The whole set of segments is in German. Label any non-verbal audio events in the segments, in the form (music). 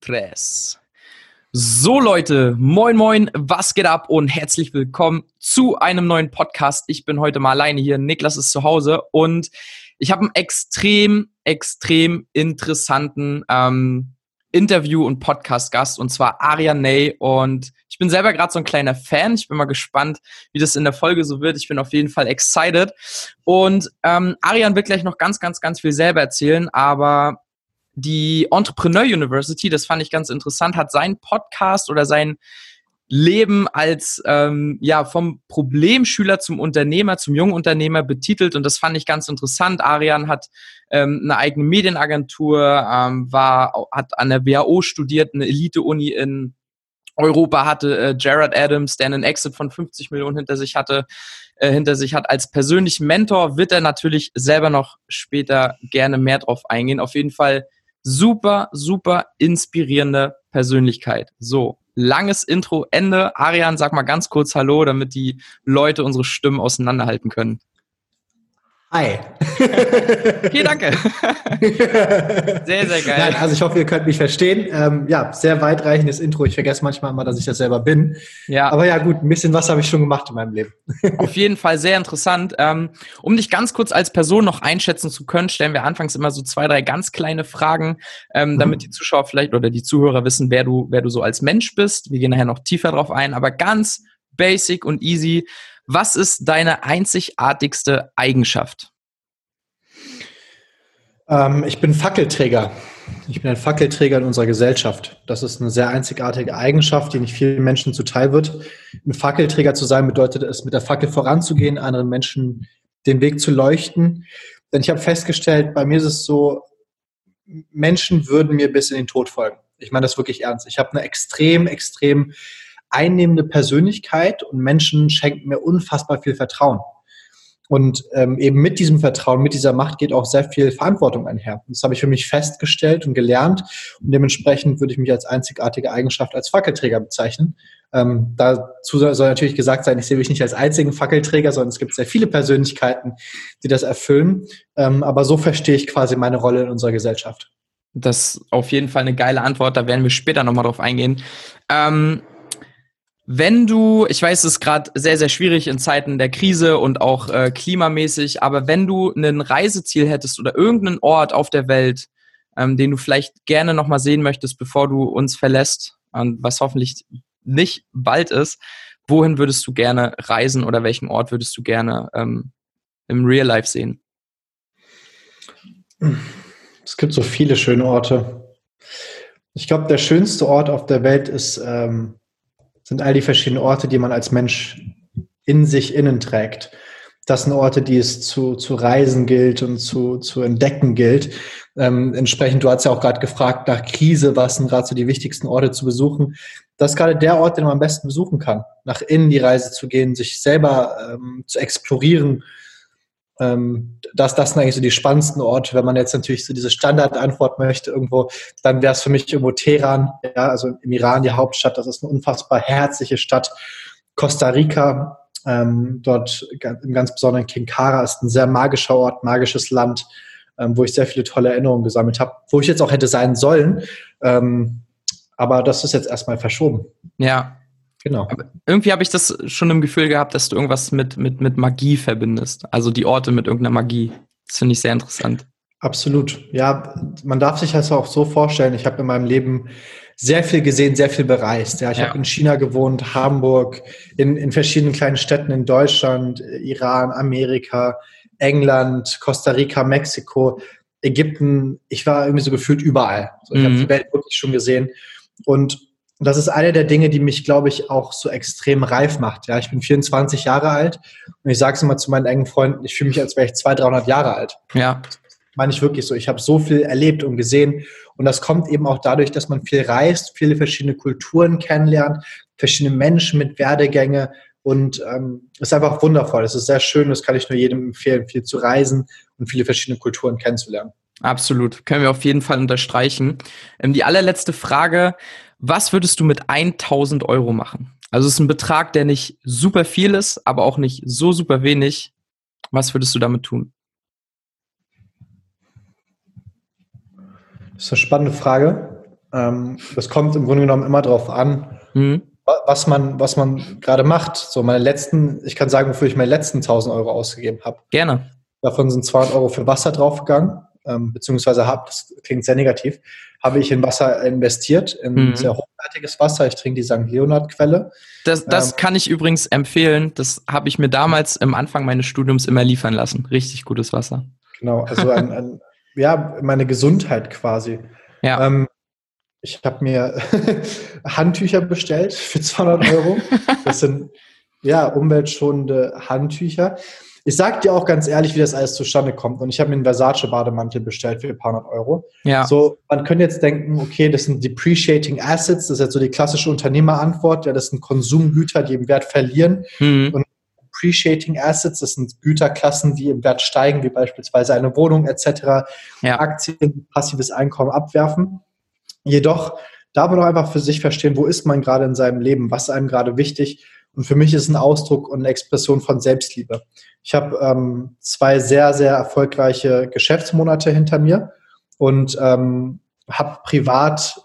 Tres. So Leute, moin moin, was geht ab und herzlich willkommen zu einem neuen Podcast. Ich bin heute mal alleine hier, Niklas ist zu Hause und ich habe einen extrem, extrem interessanten ähm, Interview- und Podcast-Gast und zwar Arian Ney und ich bin selber gerade so ein kleiner Fan. Ich bin mal gespannt, wie das in der Folge so wird. Ich bin auf jeden Fall excited und ähm, Arian wird gleich noch ganz, ganz, ganz viel selber erzählen, aber die Entrepreneur University, das fand ich ganz interessant, hat seinen Podcast oder sein Leben als ähm, ja vom Problemschüler zum Unternehmer, zum jungen Unternehmer betitelt und das fand ich ganz interessant. Arian hat ähm, eine eigene Medienagentur, ähm, war hat an der WHO studiert, eine Elite-Uni in Europa hatte äh, Jared Adams, der einen Exit von 50 Millionen hinter sich hatte, äh, hinter sich hat als persönlichen Mentor, wird er natürlich selber noch später gerne mehr drauf eingehen. Auf jeden Fall super, super inspirierende Persönlichkeit. So, langes Intro, Ende. Arian, sag mal ganz kurz Hallo, damit die Leute unsere Stimmen auseinanderhalten können. Hi. (laughs) okay, danke. (laughs) sehr, sehr geil. Nein, also ich hoffe, ihr könnt mich verstehen. Ähm, ja, sehr weitreichendes Intro. Ich vergesse manchmal immer, dass ich das selber bin. Ja. Aber ja, gut, ein bisschen was habe ich schon gemacht in meinem Leben. (laughs) Auf jeden Fall sehr interessant. Ähm, um dich ganz kurz als Person noch einschätzen zu können, stellen wir anfangs immer so zwei, drei ganz kleine Fragen, ähm, mhm. damit die Zuschauer vielleicht oder die Zuhörer wissen, wer du, wer du so als Mensch bist. Wir gehen nachher noch tiefer drauf ein, aber ganz basic und easy. Was ist deine einzigartigste Eigenschaft? Ähm, ich bin Fackelträger. Ich bin ein Fackelträger in unserer Gesellschaft. Das ist eine sehr einzigartige Eigenschaft, die nicht vielen Menschen zuteil wird. Ein Fackelträger zu sein bedeutet es, mit der Fackel voranzugehen, anderen Menschen den Weg zu leuchten. Denn ich habe festgestellt, bei mir ist es so, Menschen würden mir bis in den Tod folgen. Ich meine das wirklich ernst. Ich habe eine extrem, extrem einnehmende Persönlichkeit und Menschen schenken mir unfassbar viel Vertrauen. Und ähm, eben mit diesem Vertrauen, mit dieser Macht geht auch sehr viel Verantwortung einher. Das habe ich für mich festgestellt und gelernt. Und dementsprechend würde ich mich als einzigartige Eigenschaft als Fackelträger bezeichnen. Ähm, dazu soll natürlich gesagt sein, ich sehe mich nicht als einzigen Fackelträger, sondern es gibt sehr viele Persönlichkeiten, die das erfüllen. Ähm, aber so verstehe ich quasi meine Rolle in unserer Gesellschaft. Das ist auf jeden Fall eine geile Antwort, da werden wir später nochmal drauf eingehen. Ähm, wenn du, ich weiß, es ist gerade sehr, sehr schwierig in Zeiten der Krise und auch äh, klimamäßig, aber wenn du ein Reiseziel hättest oder irgendeinen Ort auf der Welt, ähm, den du vielleicht gerne nochmal sehen möchtest, bevor du uns verlässt, und was hoffentlich nicht bald ist, wohin würdest du gerne reisen oder welchen Ort würdest du gerne ähm, im Real Life sehen? Es gibt so viele schöne Orte. Ich glaube, der schönste Ort auf der Welt ist ähm, sind all die verschiedenen Orte, die man als Mensch in sich innen trägt. Das sind Orte, die es zu, zu reisen gilt und zu, zu entdecken gilt. Ähm, entsprechend, du hast ja auch gerade gefragt nach Krise, was sind gerade so die wichtigsten Orte zu besuchen. Das ist gerade der Ort, den man am besten besuchen kann. Nach innen die Reise zu gehen, sich selber ähm, zu explorieren, ähm, das, das sind eigentlich so die spannendsten Orte. Wenn man jetzt natürlich so diese Standardantwort möchte irgendwo, dann wäre es für mich irgendwo Teheran, ja, also im Iran die Hauptstadt. Das ist eine unfassbar herzliche Stadt. Costa Rica, ähm, dort im ganz besonderen Kinkara ist ein sehr magischer Ort, magisches Land, ähm, wo ich sehr viele tolle Erinnerungen gesammelt habe, wo ich jetzt auch hätte sein sollen. Ähm, aber das ist jetzt erstmal verschoben. Ja, Genau. Aber irgendwie habe ich das schon im Gefühl gehabt, dass du irgendwas mit, mit, mit Magie verbindest. Also die Orte mit irgendeiner Magie. Das finde ich sehr interessant. Absolut. Ja, man darf sich das auch so vorstellen. Ich habe in meinem Leben sehr viel gesehen, sehr viel bereist. Ja, ich ja. habe in China gewohnt, Hamburg, in, in verschiedenen kleinen Städten in Deutschland, Iran, Amerika, England, Costa Rica, Mexiko, Ägypten. Ich war irgendwie so gefühlt überall. So, ich mhm. habe die Welt wirklich schon gesehen. Und und das ist eine der Dinge, die mich, glaube ich, auch so extrem reif macht. Ja, ich bin 24 Jahre alt und ich sage es immer zu meinen engen Freunden, ich fühle mich, als wäre ich 200, 300 Jahre alt. Ja. Das meine ich wirklich so. Ich habe so viel erlebt und gesehen und das kommt eben auch dadurch, dass man viel reist, viele verschiedene Kulturen kennenlernt, verschiedene Menschen mit Werdegänge und ähm, ist einfach wundervoll. Es ist sehr schön, das kann ich nur jedem empfehlen, viel zu reisen und viele verschiedene Kulturen kennenzulernen. Absolut, können wir auf jeden Fall unterstreichen. Ähm, die allerletzte Frage, was würdest du mit 1000 Euro machen? Also es ist ein Betrag, der nicht super viel ist, aber auch nicht so super wenig. Was würdest du damit tun? Das ist eine spannende Frage. Ähm, das kommt im Grunde genommen immer darauf an, mhm. was man, was man gerade macht. So meine letzten, ich kann sagen, wofür ich meine letzten 1000 Euro ausgegeben habe. Gerne. Davon sind 200 Euro für Wasser draufgegangen, ähm, beziehungsweise habe, das klingt sehr negativ, habe ich in Wasser investiert, in mhm. sehr hochwertiges Wasser. Ich trinke die St. Leonhard-Quelle. Das, das ähm, kann ich übrigens empfehlen. Das habe ich mir damals im Anfang meines Studiums immer liefern lassen. Richtig gutes Wasser. Genau, also ein, ein ja, meine Gesundheit quasi. Ja. Ähm, ich habe mir (laughs) Handtücher bestellt für 200 Euro. Das sind ja umweltschonende Handtücher. Ich sag dir auch ganz ehrlich, wie das alles zustande kommt. Und ich habe mir einen Versace-Bademantel bestellt für ein paar hundert Euro. Ja. So, man könnte jetzt denken, okay, das sind Depreciating Assets, das ist jetzt so die klassische Unternehmerantwort. Ja, das sind Konsumgüter, die im Wert verlieren. Mhm. Und Appreciating Assets, das sind Güterklassen, die im Wert steigen, wie beispielsweise eine Wohnung etc., ja. Aktien, passives Einkommen abwerfen. Jedoch darf man doch einfach für sich verstehen, wo ist man gerade in seinem Leben, was ist einem gerade wichtig. Und für mich ist ein Ausdruck und eine Expression von Selbstliebe. Ich habe ähm, zwei sehr, sehr erfolgreiche Geschäftsmonate hinter mir und ähm, habe privat,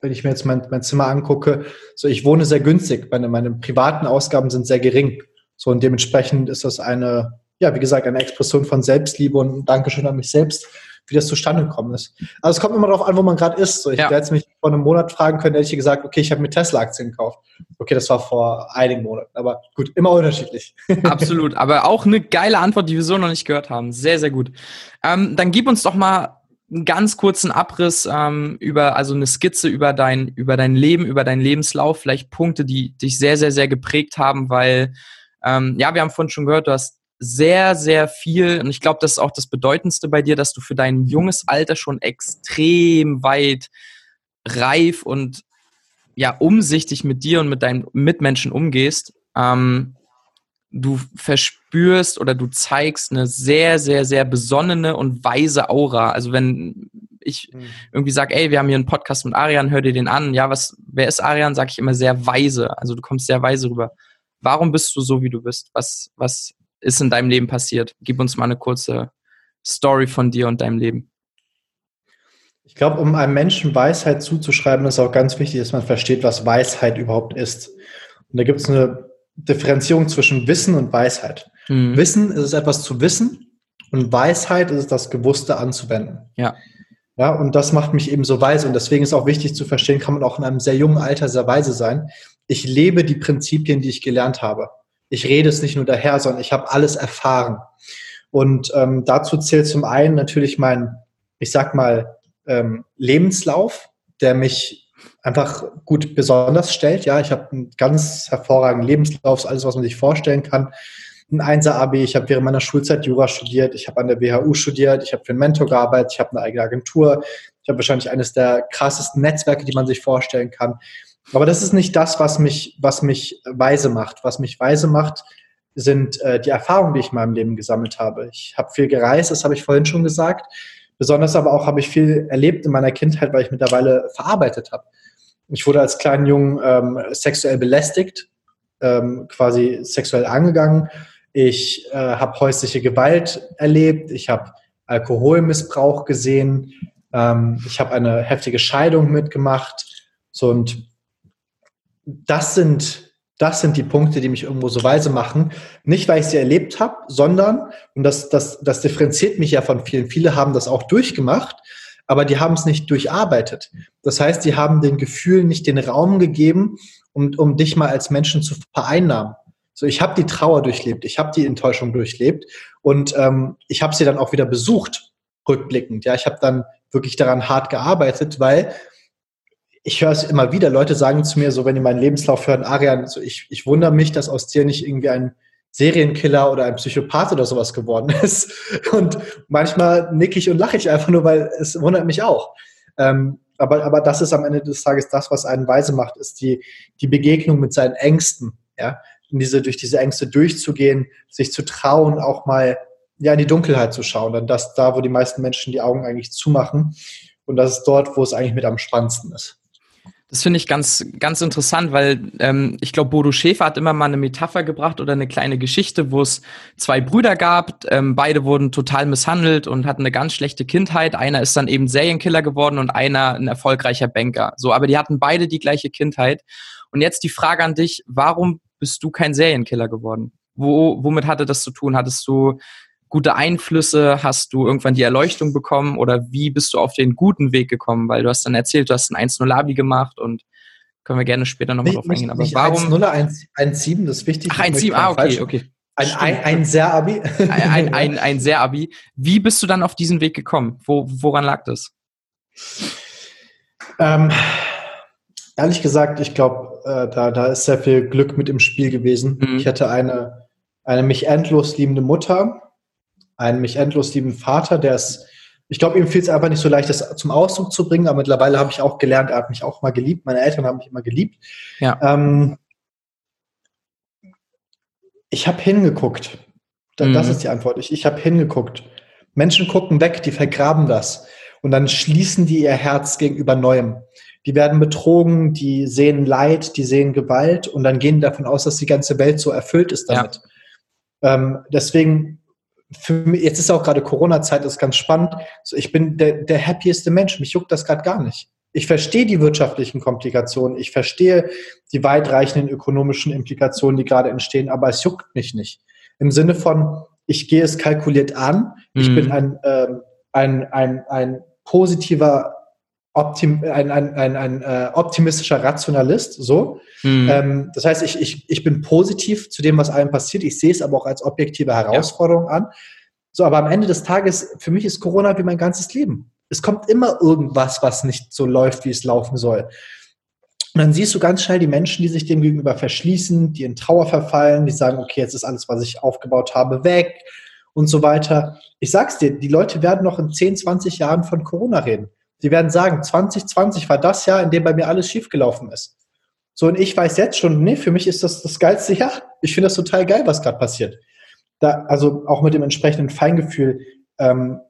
wenn ich mir jetzt mein, mein Zimmer angucke, so ich wohne sehr günstig. Meine, meine privaten Ausgaben sind sehr gering. So und dementsprechend ist das eine, ja, wie gesagt, eine Expression von Selbstliebe und ein Dankeschön an mich selbst, wie das zustande gekommen ist. Also es kommt immer darauf an, wo man gerade ist. So, ich ja. hätte jetzt mich vor einem Monat fragen können, hätte ich gesagt, okay, ich habe mir Tesla-Aktien gekauft. Okay, das war vor einigen Monaten, aber gut, immer unterschiedlich. (laughs) Absolut, aber auch eine geile Antwort, die wir so noch nicht gehört haben. Sehr, sehr gut. Ähm, dann gib uns doch mal einen ganz kurzen Abriss ähm, über, also eine Skizze über dein, über dein Leben, über deinen Lebenslauf, vielleicht Punkte, die dich sehr, sehr, sehr geprägt haben, weil, ähm, ja, wir haben vorhin schon gehört, du hast sehr, sehr viel, und ich glaube, das ist auch das Bedeutendste bei dir, dass du für dein junges Alter schon extrem weit reif und ja, umsichtig mit dir und mit deinen Mitmenschen umgehst. Ähm, du verspürst oder du zeigst eine sehr, sehr, sehr besonnene und weise Aura. Also wenn ich mhm. irgendwie sage, ey, wir haben hier einen Podcast mit Arian, hör dir den an. Ja, was, wer ist Arian? Sage ich immer sehr weise. Also du kommst sehr weise rüber. Warum bist du so, wie du bist? Was, was ist in deinem Leben passiert? Gib uns mal eine kurze Story von dir und deinem Leben. Ich glaube, um einem Menschen Weisheit zuzuschreiben, ist auch ganz wichtig, dass man versteht, was Weisheit überhaupt ist. Und da gibt es eine Differenzierung zwischen Wissen und Weisheit. Mhm. Wissen ist es etwas zu wissen und Weisheit ist es das Gewusste anzuwenden. Ja. Ja, und das macht mich eben so weise. Und deswegen ist auch wichtig zu verstehen, kann man auch in einem sehr jungen Alter sehr weise sein. Ich lebe die Prinzipien, die ich gelernt habe ich rede es nicht nur daher, sondern ich habe alles erfahren. Und ähm, dazu zählt zum einen natürlich mein, ich sag mal, ähm, Lebenslauf, der mich einfach gut besonders stellt. Ja, ich habe einen ganz hervorragenden Lebenslauf, alles, was man sich vorstellen kann. Ein 1er AB, ich habe während meiner Schulzeit Jura studiert, ich habe an der WHU studiert, ich habe für einen Mentor gearbeitet, ich habe eine eigene Agentur, ich habe wahrscheinlich eines der krassesten Netzwerke, die man sich vorstellen kann. Aber das ist nicht das, was mich, was mich weise macht. Was mich weise macht, sind äh, die Erfahrungen, die ich in meinem Leben gesammelt habe. Ich habe viel gereist, das habe ich vorhin schon gesagt. Besonders aber auch habe ich viel erlebt in meiner Kindheit, weil ich mittlerweile verarbeitet habe. Ich wurde als kleinen Jungen ähm, sexuell belästigt, ähm, quasi sexuell angegangen. Ich äh, habe häusliche Gewalt erlebt. Ich habe Alkoholmissbrauch gesehen. Ähm, ich habe eine heftige Scheidung mitgemacht. So und das sind, das sind die Punkte, die mich irgendwo so weise machen. Nicht, weil ich sie erlebt habe, sondern, und das, das, das differenziert mich ja von vielen, viele haben das auch durchgemacht, aber die haben es nicht durcharbeitet. Das heißt, die haben den Gefühlen nicht den Raum gegeben, um, um dich mal als Menschen zu vereinnahmen. So, ich habe die Trauer durchlebt, ich habe die Enttäuschung durchlebt und ähm, ich habe sie dann auch wieder besucht, rückblickend. Ja, ich habe dann wirklich daran hart gearbeitet, weil ich höre es immer wieder, Leute sagen zu mir so, wenn die meinen Lebenslauf hören, Arian, so ich, ich wundere mich, dass aus dir nicht irgendwie ein Serienkiller oder ein Psychopath oder sowas geworden (laughs) ist. Und manchmal nicke ich und lache ich einfach nur, weil es wundert mich auch. Ähm, aber, aber das ist am Ende des Tages das, was einen weise macht, ist die, die Begegnung mit seinen Ängsten, ja. Und diese, durch diese Ängste durchzugehen, sich zu trauen, auch mal ja, in die Dunkelheit zu schauen. Dann das da, wo die meisten Menschen die Augen eigentlich zumachen. Und das ist dort, wo es eigentlich mit am spannendsten ist. Das finde ich ganz, ganz interessant, weil ähm, ich glaube, Bodo Schäfer hat immer mal eine Metapher gebracht oder eine kleine Geschichte, wo es zwei Brüder gab. Ähm, beide wurden total misshandelt und hatten eine ganz schlechte Kindheit. Einer ist dann eben Serienkiller geworden und einer ein erfolgreicher Banker. So, aber die hatten beide die gleiche Kindheit. Und jetzt die Frage an dich: Warum bist du kein Serienkiller geworden? Wo, womit hatte das zu tun? Hattest du gute Einflüsse? Hast du irgendwann die Erleuchtung bekommen oder wie bist du auf den guten Weg gekommen? Weil du hast dann erzählt, du hast ein 1-0-Abi gemacht und können wir gerne später nochmal drauf eingehen. Aber nicht warum? 1-0, 1-7, das ist wichtig. Ach, 1-7, ah, okay, okay. Ein, ein, ein Sehr-Abi. ein, ein, (laughs) ein, ein Sehr-Abi. Wie bist du dann auf diesen Weg gekommen? Wo, woran lag das? Ähm, ehrlich gesagt, ich glaube, äh, da, da ist sehr viel Glück mit im Spiel gewesen. Mhm. Ich hatte eine, eine mich endlos liebende Mutter, einen mich endlos lieben Vater, der ist, ich glaube, ihm fiel es einfach nicht so leicht, das zum Ausdruck zu bringen, aber mittlerweile habe ich auch gelernt, er hat mich auch mal geliebt, meine Eltern haben mich immer geliebt. Ja. Ähm, ich habe hingeguckt. Das, mhm. ist die Antwort. Ich, ich habe hingeguckt. Menschen gucken weg, die vergraben das. Und dann schließen die ihr Herz gegenüber Neuem. Die werden betrogen, die sehen Leid, die sehen Gewalt und dann gehen davon aus, dass die ganze Welt so erfüllt ist damit. Ja. Ähm, deswegen mich, jetzt ist auch gerade Corona-Zeit, das ist ganz spannend. So, ich bin der, der happieste Mensch. Mich juckt das gerade gar nicht. Ich verstehe die wirtschaftlichen Komplikationen, ich verstehe die weitreichenden ökonomischen Implikationen, die gerade entstehen, aber es juckt mich nicht. Im Sinne von, ich gehe es kalkuliert an, ich mhm. bin ein, ähm, ein, ein, ein positiver, Optim, ein, ein, ein, ein äh, optimistischer Rationalist, so. Mhm. Ähm, das heißt, ich, ich, ich bin positiv zu dem, was einem passiert. Ich sehe es aber auch als objektive Herausforderung ja. an. So, aber am Ende des Tages, für mich ist Corona wie mein ganzes Leben. Es kommt immer irgendwas, was nicht so läuft, wie es laufen soll. Und dann siehst du ganz schnell die Menschen, die sich dem gegenüber verschließen, die in Trauer verfallen, die sagen, okay, jetzt ist alles, was ich aufgebaut habe, weg und so weiter. Ich sag's dir, die Leute werden noch in 10, 20 Jahren von Corona reden. Die werden sagen, 2020 war das Jahr, in dem bei mir alles schiefgelaufen ist. So, und ich weiß jetzt schon, nee, für mich ist das das geilste Jahr. Ich finde das total geil, was gerade passiert. Da, also auch mit dem entsprechenden Feingefühl. Ähm,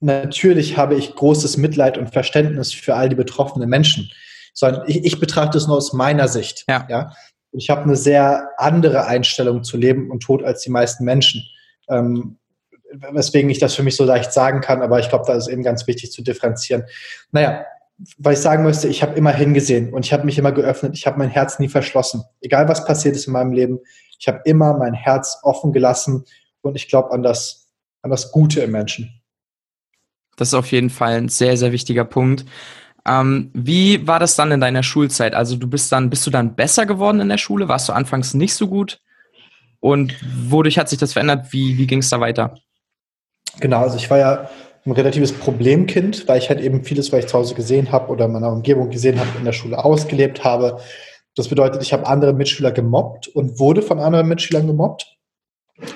natürlich habe ich großes Mitleid und Verständnis für all die betroffenen Menschen. Sondern ich, ich betrachte es nur aus meiner Sicht. Ja. ja? Ich habe eine sehr andere Einstellung zu Leben und Tod als die meisten Menschen. Ähm, weswegen ich das für mich so leicht sagen kann, aber ich glaube, da ist eben ganz wichtig zu differenzieren. Naja, weil ich sagen müsste, ich habe immer hingesehen und ich habe mich immer geöffnet. Ich habe mein Herz nie verschlossen. Egal was passiert ist in meinem Leben, ich habe immer mein Herz offen gelassen und ich glaube an das, an das Gute im Menschen. Das ist auf jeden Fall ein sehr, sehr wichtiger Punkt. Ähm, wie war das dann in deiner Schulzeit? Also du bist dann, bist du dann besser geworden in der Schule? Warst du anfangs nicht so gut? Und wodurch hat sich das verändert? Wie, wie ging es da weiter? Genau, also ich war ja ein relatives Problemkind, weil ich halt eben vieles, was ich zu Hause gesehen habe oder in meiner Umgebung gesehen habe, in der Schule ausgelebt habe. Das bedeutet, ich habe andere Mitschüler gemobbt und wurde von anderen Mitschülern gemobbt.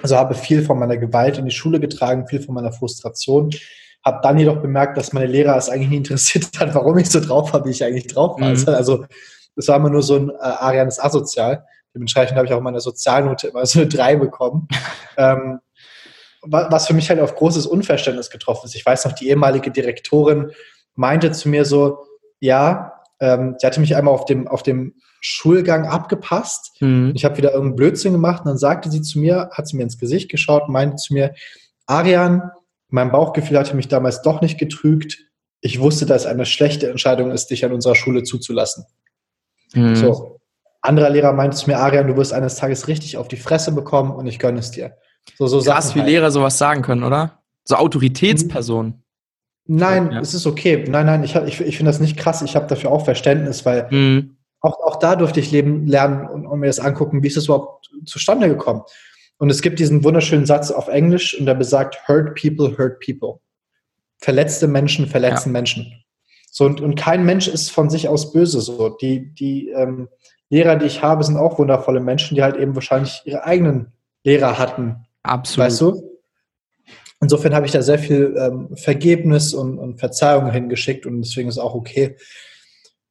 Also habe viel von meiner Gewalt in die Schule getragen, viel von meiner Frustration. Habe dann jedoch bemerkt, dass meine Lehrer es eigentlich nie interessiert (laughs) hat, warum ich so drauf habe, wie ich eigentlich drauf war. Mhm. Also das war immer nur so ein äh, arianes Asozial. Dementsprechend habe ich auch meine Sozialnote immer so eine 3 bekommen. (laughs) ähm, was für mich halt auf großes Unverständnis getroffen ist. Ich weiß noch, die ehemalige Direktorin meinte zu mir so, ja, ähm, sie hatte mich einmal auf dem, auf dem Schulgang abgepasst. Mhm. Ich habe wieder irgendeinen Blödsinn gemacht und dann sagte sie zu mir, hat sie mir ins Gesicht geschaut und meinte zu mir, Arian, mein Bauchgefühl hatte mich damals doch nicht getrügt. Ich wusste, dass es eine schlechte Entscheidung ist, dich an unserer Schule zuzulassen. Mhm. So. Anderer Lehrer meinte zu mir, Arian, du wirst eines Tages richtig auf die Fresse bekommen und ich gönne es dir. So, so Krass, wie halt. Lehrer sowas sagen können, oder? So Autoritätspersonen. Nein, ja. es ist okay. Nein, nein, ich, ich, ich finde das nicht krass. Ich habe dafür auch Verständnis, weil mhm. auch, auch da durfte ich leben, lernen und, und, mir das angucken, wie ist das überhaupt zustande gekommen. Und es gibt diesen wunderschönen Satz auf Englisch und der besagt, hurt people, hurt people. Verletzte Menschen verletzen ja. Menschen. So, und, und kein Mensch ist von sich aus böse. So, die, die ähm, Lehrer, die ich habe, sind auch wundervolle Menschen, die halt eben wahrscheinlich ihre eigenen Lehrer hatten, Absolut. Weißt du? Insofern habe ich da sehr viel ähm, Vergebnis und, und, Verzeihung hingeschickt und deswegen ist auch okay.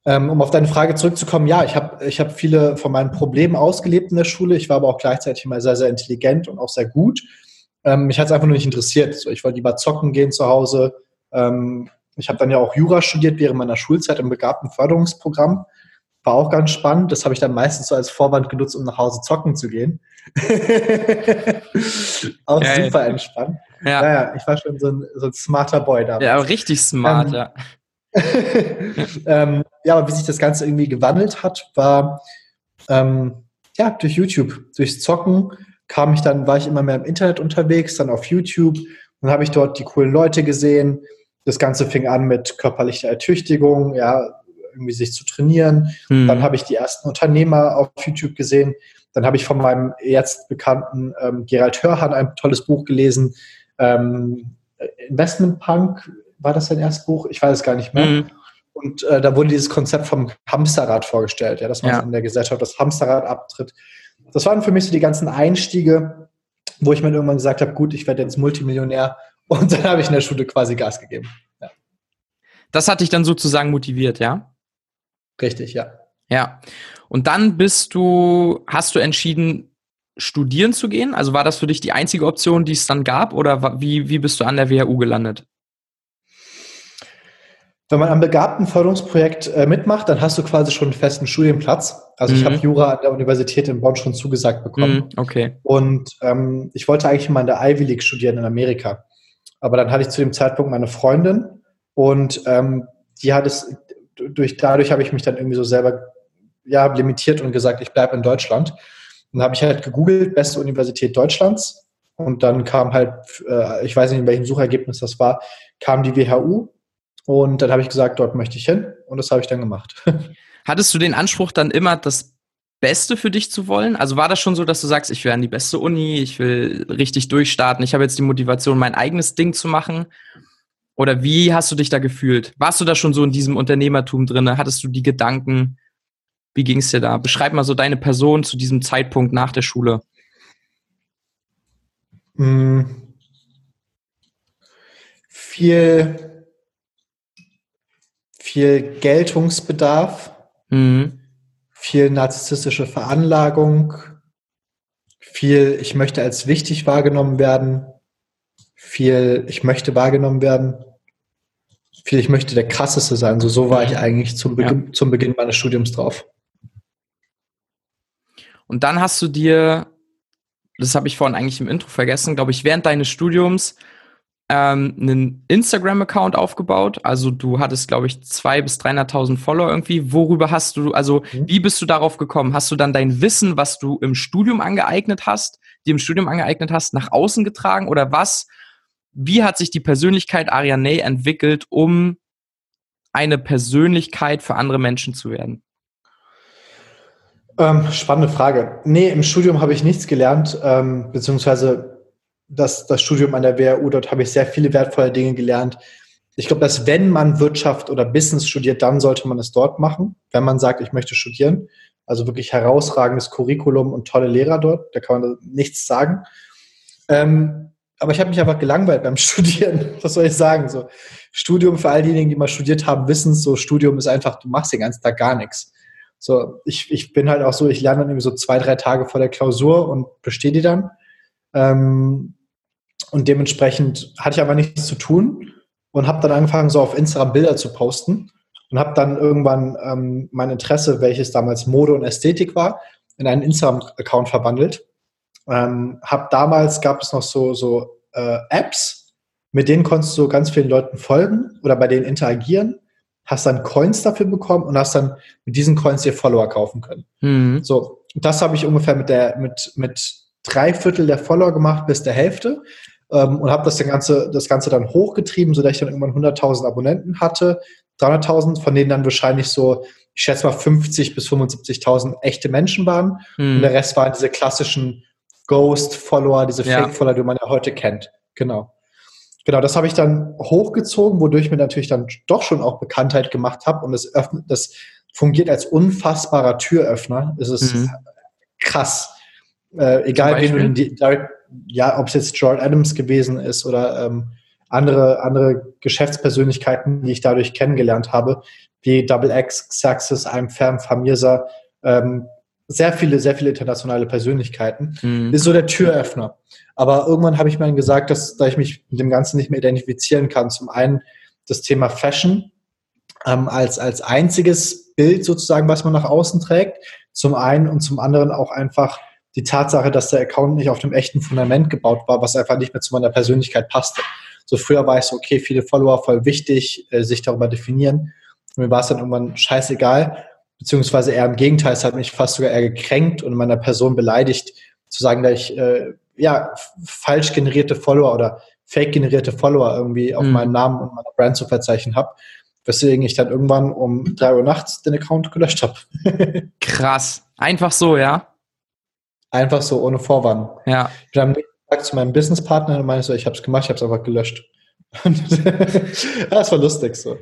Ähm, um auf deine Frage zurückzukommen, ja, ich habe ich hab viele von meinen Problemen ausgelebt in der Schule. Ich war aber auch gleichzeitig immer sehr, sehr intelligent und auch sehr gut. Ähm, mich hat es einfach nur nicht interessiert. So, ich wollte lieber zocken gehen zu Hause. Ähm, ich habe dann ja auch Jura studiert während meiner Schulzeit im begabten Förderungsprogramm. War auch ganz spannend. Das habe ich dann meistens so als Vorwand genutzt, um nach Hause zocken zu gehen. (laughs) auch ja, super ja. entspannt. Ja. Naja, ich war schon so ein, so ein smarter Boy da. Ja, richtig smart, ähm, ja. (laughs) ähm, ja, aber wie sich das Ganze irgendwie gewandelt hat, war ähm, ja durch YouTube, durchs Zocken kam ich dann, war ich immer mehr im Internet unterwegs, dann auf YouTube, dann habe ich dort die coolen Leute gesehen. Das Ganze fing an mit körperlicher Ertüchtigung, ja, irgendwie sich zu trainieren. Hm. Dann habe ich die ersten Unternehmer auf YouTube gesehen. Dann habe ich von meinem jetzt bekannten ähm, Gerald Hörhan ein tolles Buch gelesen. Ähm, Investment Punk, war das sein erstes Buch? Ich weiß es gar nicht mehr. Mhm. Und äh, da wurde dieses Konzept vom Hamsterrad vorgestellt, ja, dass man ja. in der Gesellschaft das Hamsterrad abtritt. Das waren für mich so die ganzen Einstiege, wo ich mir irgendwann gesagt habe, gut, ich werde jetzt Multimillionär. Und dann habe ich in der Schule quasi Gas gegeben. Ja. Das hat dich dann sozusagen motiviert, ja? Richtig, ja. Ja. Und dann bist du, hast du entschieden, studieren zu gehen? Also war das für dich die einzige Option, die es dann gab? Oder wie, wie bist du an der WHU gelandet? Wenn man am begabten Förderungsprojekt äh, mitmacht, dann hast du quasi schon einen festen Studienplatz. Also mhm. ich habe Jura an der Universität in Bonn schon zugesagt bekommen. Mhm, okay. Und ähm, ich wollte eigentlich mal in der Ivy League studieren in Amerika. Aber dann hatte ich zu dem Zeitpunkt meine Freundin und ähm, die hat es, durch, dadurch habe ich mich dann irgendwie so selber ja, limitiert und gesagt, ich bleibe in Deutschland. Und dann habe ich halt gegoogelt, beste Universität Deutschlands. Und dann kam halt, äh, ich weiß nicht, in welchem Suchergebnis das war, kam die WHU und dann habe ich gesagt, dort möchte ich hin und das habe ich dann gemacht. (laughs) Hattest du den Anspruch dann immer, das Beste für dich zu wollen? Also war das schon so, dass du sagst, ich will an die beste Uni, ich will richtig durchstarten, ich habe jetzt die Motivation, mein eigenes Ding zu machen? Oder wie hast du dich da gefühlt? Warst du da schon so in diesem Unternehmertum drin? Hattest du die Gedanken? Wie ging es dir da? Beschreib mal so deine Person zu diesem Zeitpunkt nach der Schule. Hm. Viel viel Geltungsbedarf, mhm. viel narzisstische Veranlagung, viel ich möchte als wichtig wahrgenommen werden, viel ich möchte wahrgenommen werden, ich möchte der krasseste sein. So, so war ich eigentlich zum, Beginn, ja. zum Beginn meines Studiums drauf. Und dann hast du dir, das habe ich vorhin eigentlich im Intro vergessen, glaube ich, während deines Studiums ähm, einen Instagram-Account aufgebaut. Also du hattest, glaube ich, zwei bis 300.000 Follower irgendwie. Worüber hast du, also mhm. wie bist du darauf gekommen? Hast du dann dein Wissen, was du im Studium angeeignet hast, dir im Studium angeeignet hast, nach außen getragen oder was? Wie hat sich die Persönlichkeit Ariane entwickelt, um eine Persönlichkeit für andere Menschen zu werden? Ähm, spannende Frage. Nee, im Studium habe ich nichts gelernt, ähm, beziehungsweise das, das Studium an der WHU, dort habe ich sehr viele wertvolle Dinge gelernt. Ich glaube, dass wenn man Wirtschaft oder Business studiert, dann sollte man es dort machen, wenn man sagt, ich möchte studieren. Also wirklich herausragendes Curriculum und tolle Lehrer dort, da kann man nichts sagen. Ähm, aber ich habe mich einfach gelangweilt beim (laughs) Studieren. Was soll ich sagen? So, Studium für all diejenigen, die mal studiert haben, wissen so, Studium ist einfach, du machst den ganzen Tag gar nichts. So, ich, ich bin halt auch so, ich lerne dann irgendwie so zwei, drei Tage vor der Klausur und bestehe die dann. Ähm, und dementsprechend hatte ich aber nichts zu tun und habe dann angefangen, so auf Instagram Bilder zu posten und habe dann irgendwann ähm, mein Interesse, welches damals Mode und Ästhetik war, in einen Instagram-Account verwandelt. Ähm, hab damals gab es noch so, so äh, Apps, mit denen konntest du ganz vielen Leuten folgen oder bei denen interagieren, hast dann Coins dafür bekommen und hast dann mit diesen Coins dir Follower kaufen können. Mhm. So, das habe ich ungefähr mit der mit mit drei Viertel der Follower gemacht bis der Hälfte ähm, und habe das, Ganze, das Ganze dann hochgetrieben, sodass ich dann irgendwann 100.000 Abonnenten hatte, 300.000, von denen dann wahrscheinlich so, ich schätze mal 50 bis 75.000 echte Menschen waren mhm. und der Rest waren diese klassischen Ghost-Follower, diese Fake-Follower, die man ja heute kennt. Genau. Genau, das habe ich dann hochgezogen, wodurch ich mir natürlich dann doch schon auch Bekanntheit gemacht habe und das öffnet, das fungiert als unfassbarer Türöffner. Es ist mhm. krass. Äh, egal, wen du direkt ja, ob es jetzt Joel Adams gewesen ist oder ähm, andere, andere Geschäftspersönlichkeiten, die ich dadurch kennengelernt habe, wie Double X, Xaxis, I'm Fam, Famirsa, ähm, sehr viele, sehr viele internationale Persönlichkeiten, mhm. ist so der Türöffner. Aber irgendwann habe ich mir dann gesagt, dass, da ich mich mit dem Ganzen nicht mehr identifizieren kann, zum einen das Thema Fashion ähm, als, als einziges Bild sozusagen, was man nach außen trägt. Zum einen und zum anderen auch einfach die Tatsache, dass der Account nicht auf dem echten Fundament gebaut war, was einfach nicht mehr zu meiner Persönlichkeit passte. So früher war ich so, okay, viele Follower, voll wichtig, äh, sich darüber definieren. Und mir war es dann irgendwann scheißegal, beziehungsweise eher im Gegenteil, es hat mich fast sogar eher gekränkt und meiner Person beleidigt, zu sagen, dass ich äh, ja falsch generierte Follower oder fake generierte Follower irgendwie auf mhm. meinen Namen und meiner Brand zu verzeichnen habe. Weswegen ich dann irgendwann um drei Uhr nachts den Account gelöscht habe. (laughs) Krass. Einfach so, ja? Einfach so, ohne Vorwarnung. Ja. Ich bin am nächsten Tag zu meinem Businesspartner und meinte so, ich habe es gemacht, ich habe es einfach gelöscht. (laughs) das war lustig so.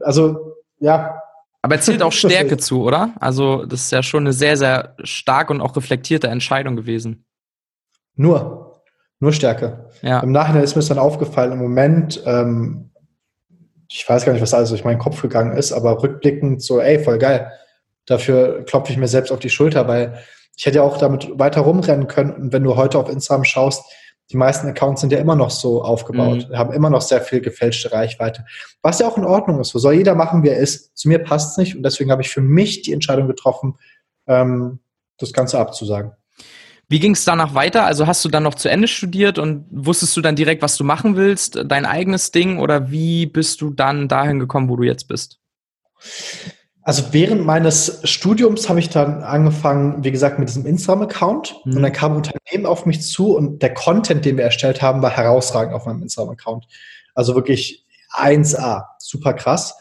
Also, ja. Aber zählt auch (laughs) Stärke zu, oder? Also, das ist ja schon eine sehr, sehr stark und auch reflektierte Entscheidung gewesen. Nur. Nur Stärke. Ja. Im Nachhinein ist mir es dann aufgefallen, im Moment, ähm, ich weiß gar nicht, was alles durch meinen Kopf gegangen ist, aber rückblickend so, ey, voll geil. Dafür klopfe ich mir selbst auf die Schulter, weil ich hätte ja auch damit weiter rumrennen können. Und wenn du heute auf Instagram schaust, die meisten Accounts sind ja immer noch so aufgebaut, mhm. haben immer noch sehr viel gefälschte Reichweite. Was ja auch in Ordnung ist. So soll jeder machen, wie er ist. Zu mir passt es nicht und deswegen habe ich für mich die Entscheidung getroffen, ähm, das Ganze abzusagen. Wie ging es danach weiter? Also hast du dann noch zu Ende studiert und wusstest du dann direkt, was du machen willst, dein eigenes Ding oder wie bist du dann dahin gekommen, wo du jetzt bist? Also während meines Studiums habe ich dann angefangen, wie gesagt, mit diesem Instagram-Account. Mhm. Und dann kam ein Unternehmen auf mich zu und der Content, den wir erstellt haben, war herausragend auf meinem Instagram-Account. Also wirklich 1A, super krass.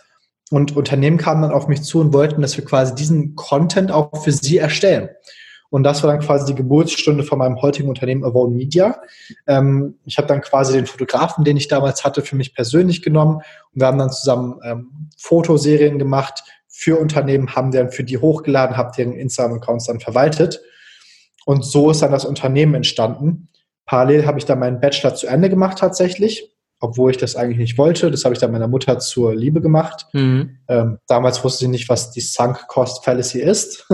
Und Unternehmen kamen dann auf mich zu und wollten, dass wir quasi diesen Content auch für sie erstellen. Und das war dann quasi die Geburtsstunde von meinem heutigen Unternehmen Avon Media. Ähm, ich habe dann quasi den Fotografen, den ich damals hatte, für mich persönlich genommen. Und wir haben dann zusammen ähm, Fotoserien gemacht für Unternehmen, haben dann für die hochgeladen, habe deren Instagram-Accounts dann verwaltet. Und so ist dann das Unternehmen entstanden. Parallel habe ich dann meinen Bachelor zu Ende gemacht tatsächlich obwohl ich das eigentlich nicht wollte. Das habe ich dann meiner Mutter zur Liebe gemacht. Mhm. Ähm, damals wusste sie nicht, was die Sunk Cost Fallacy ist.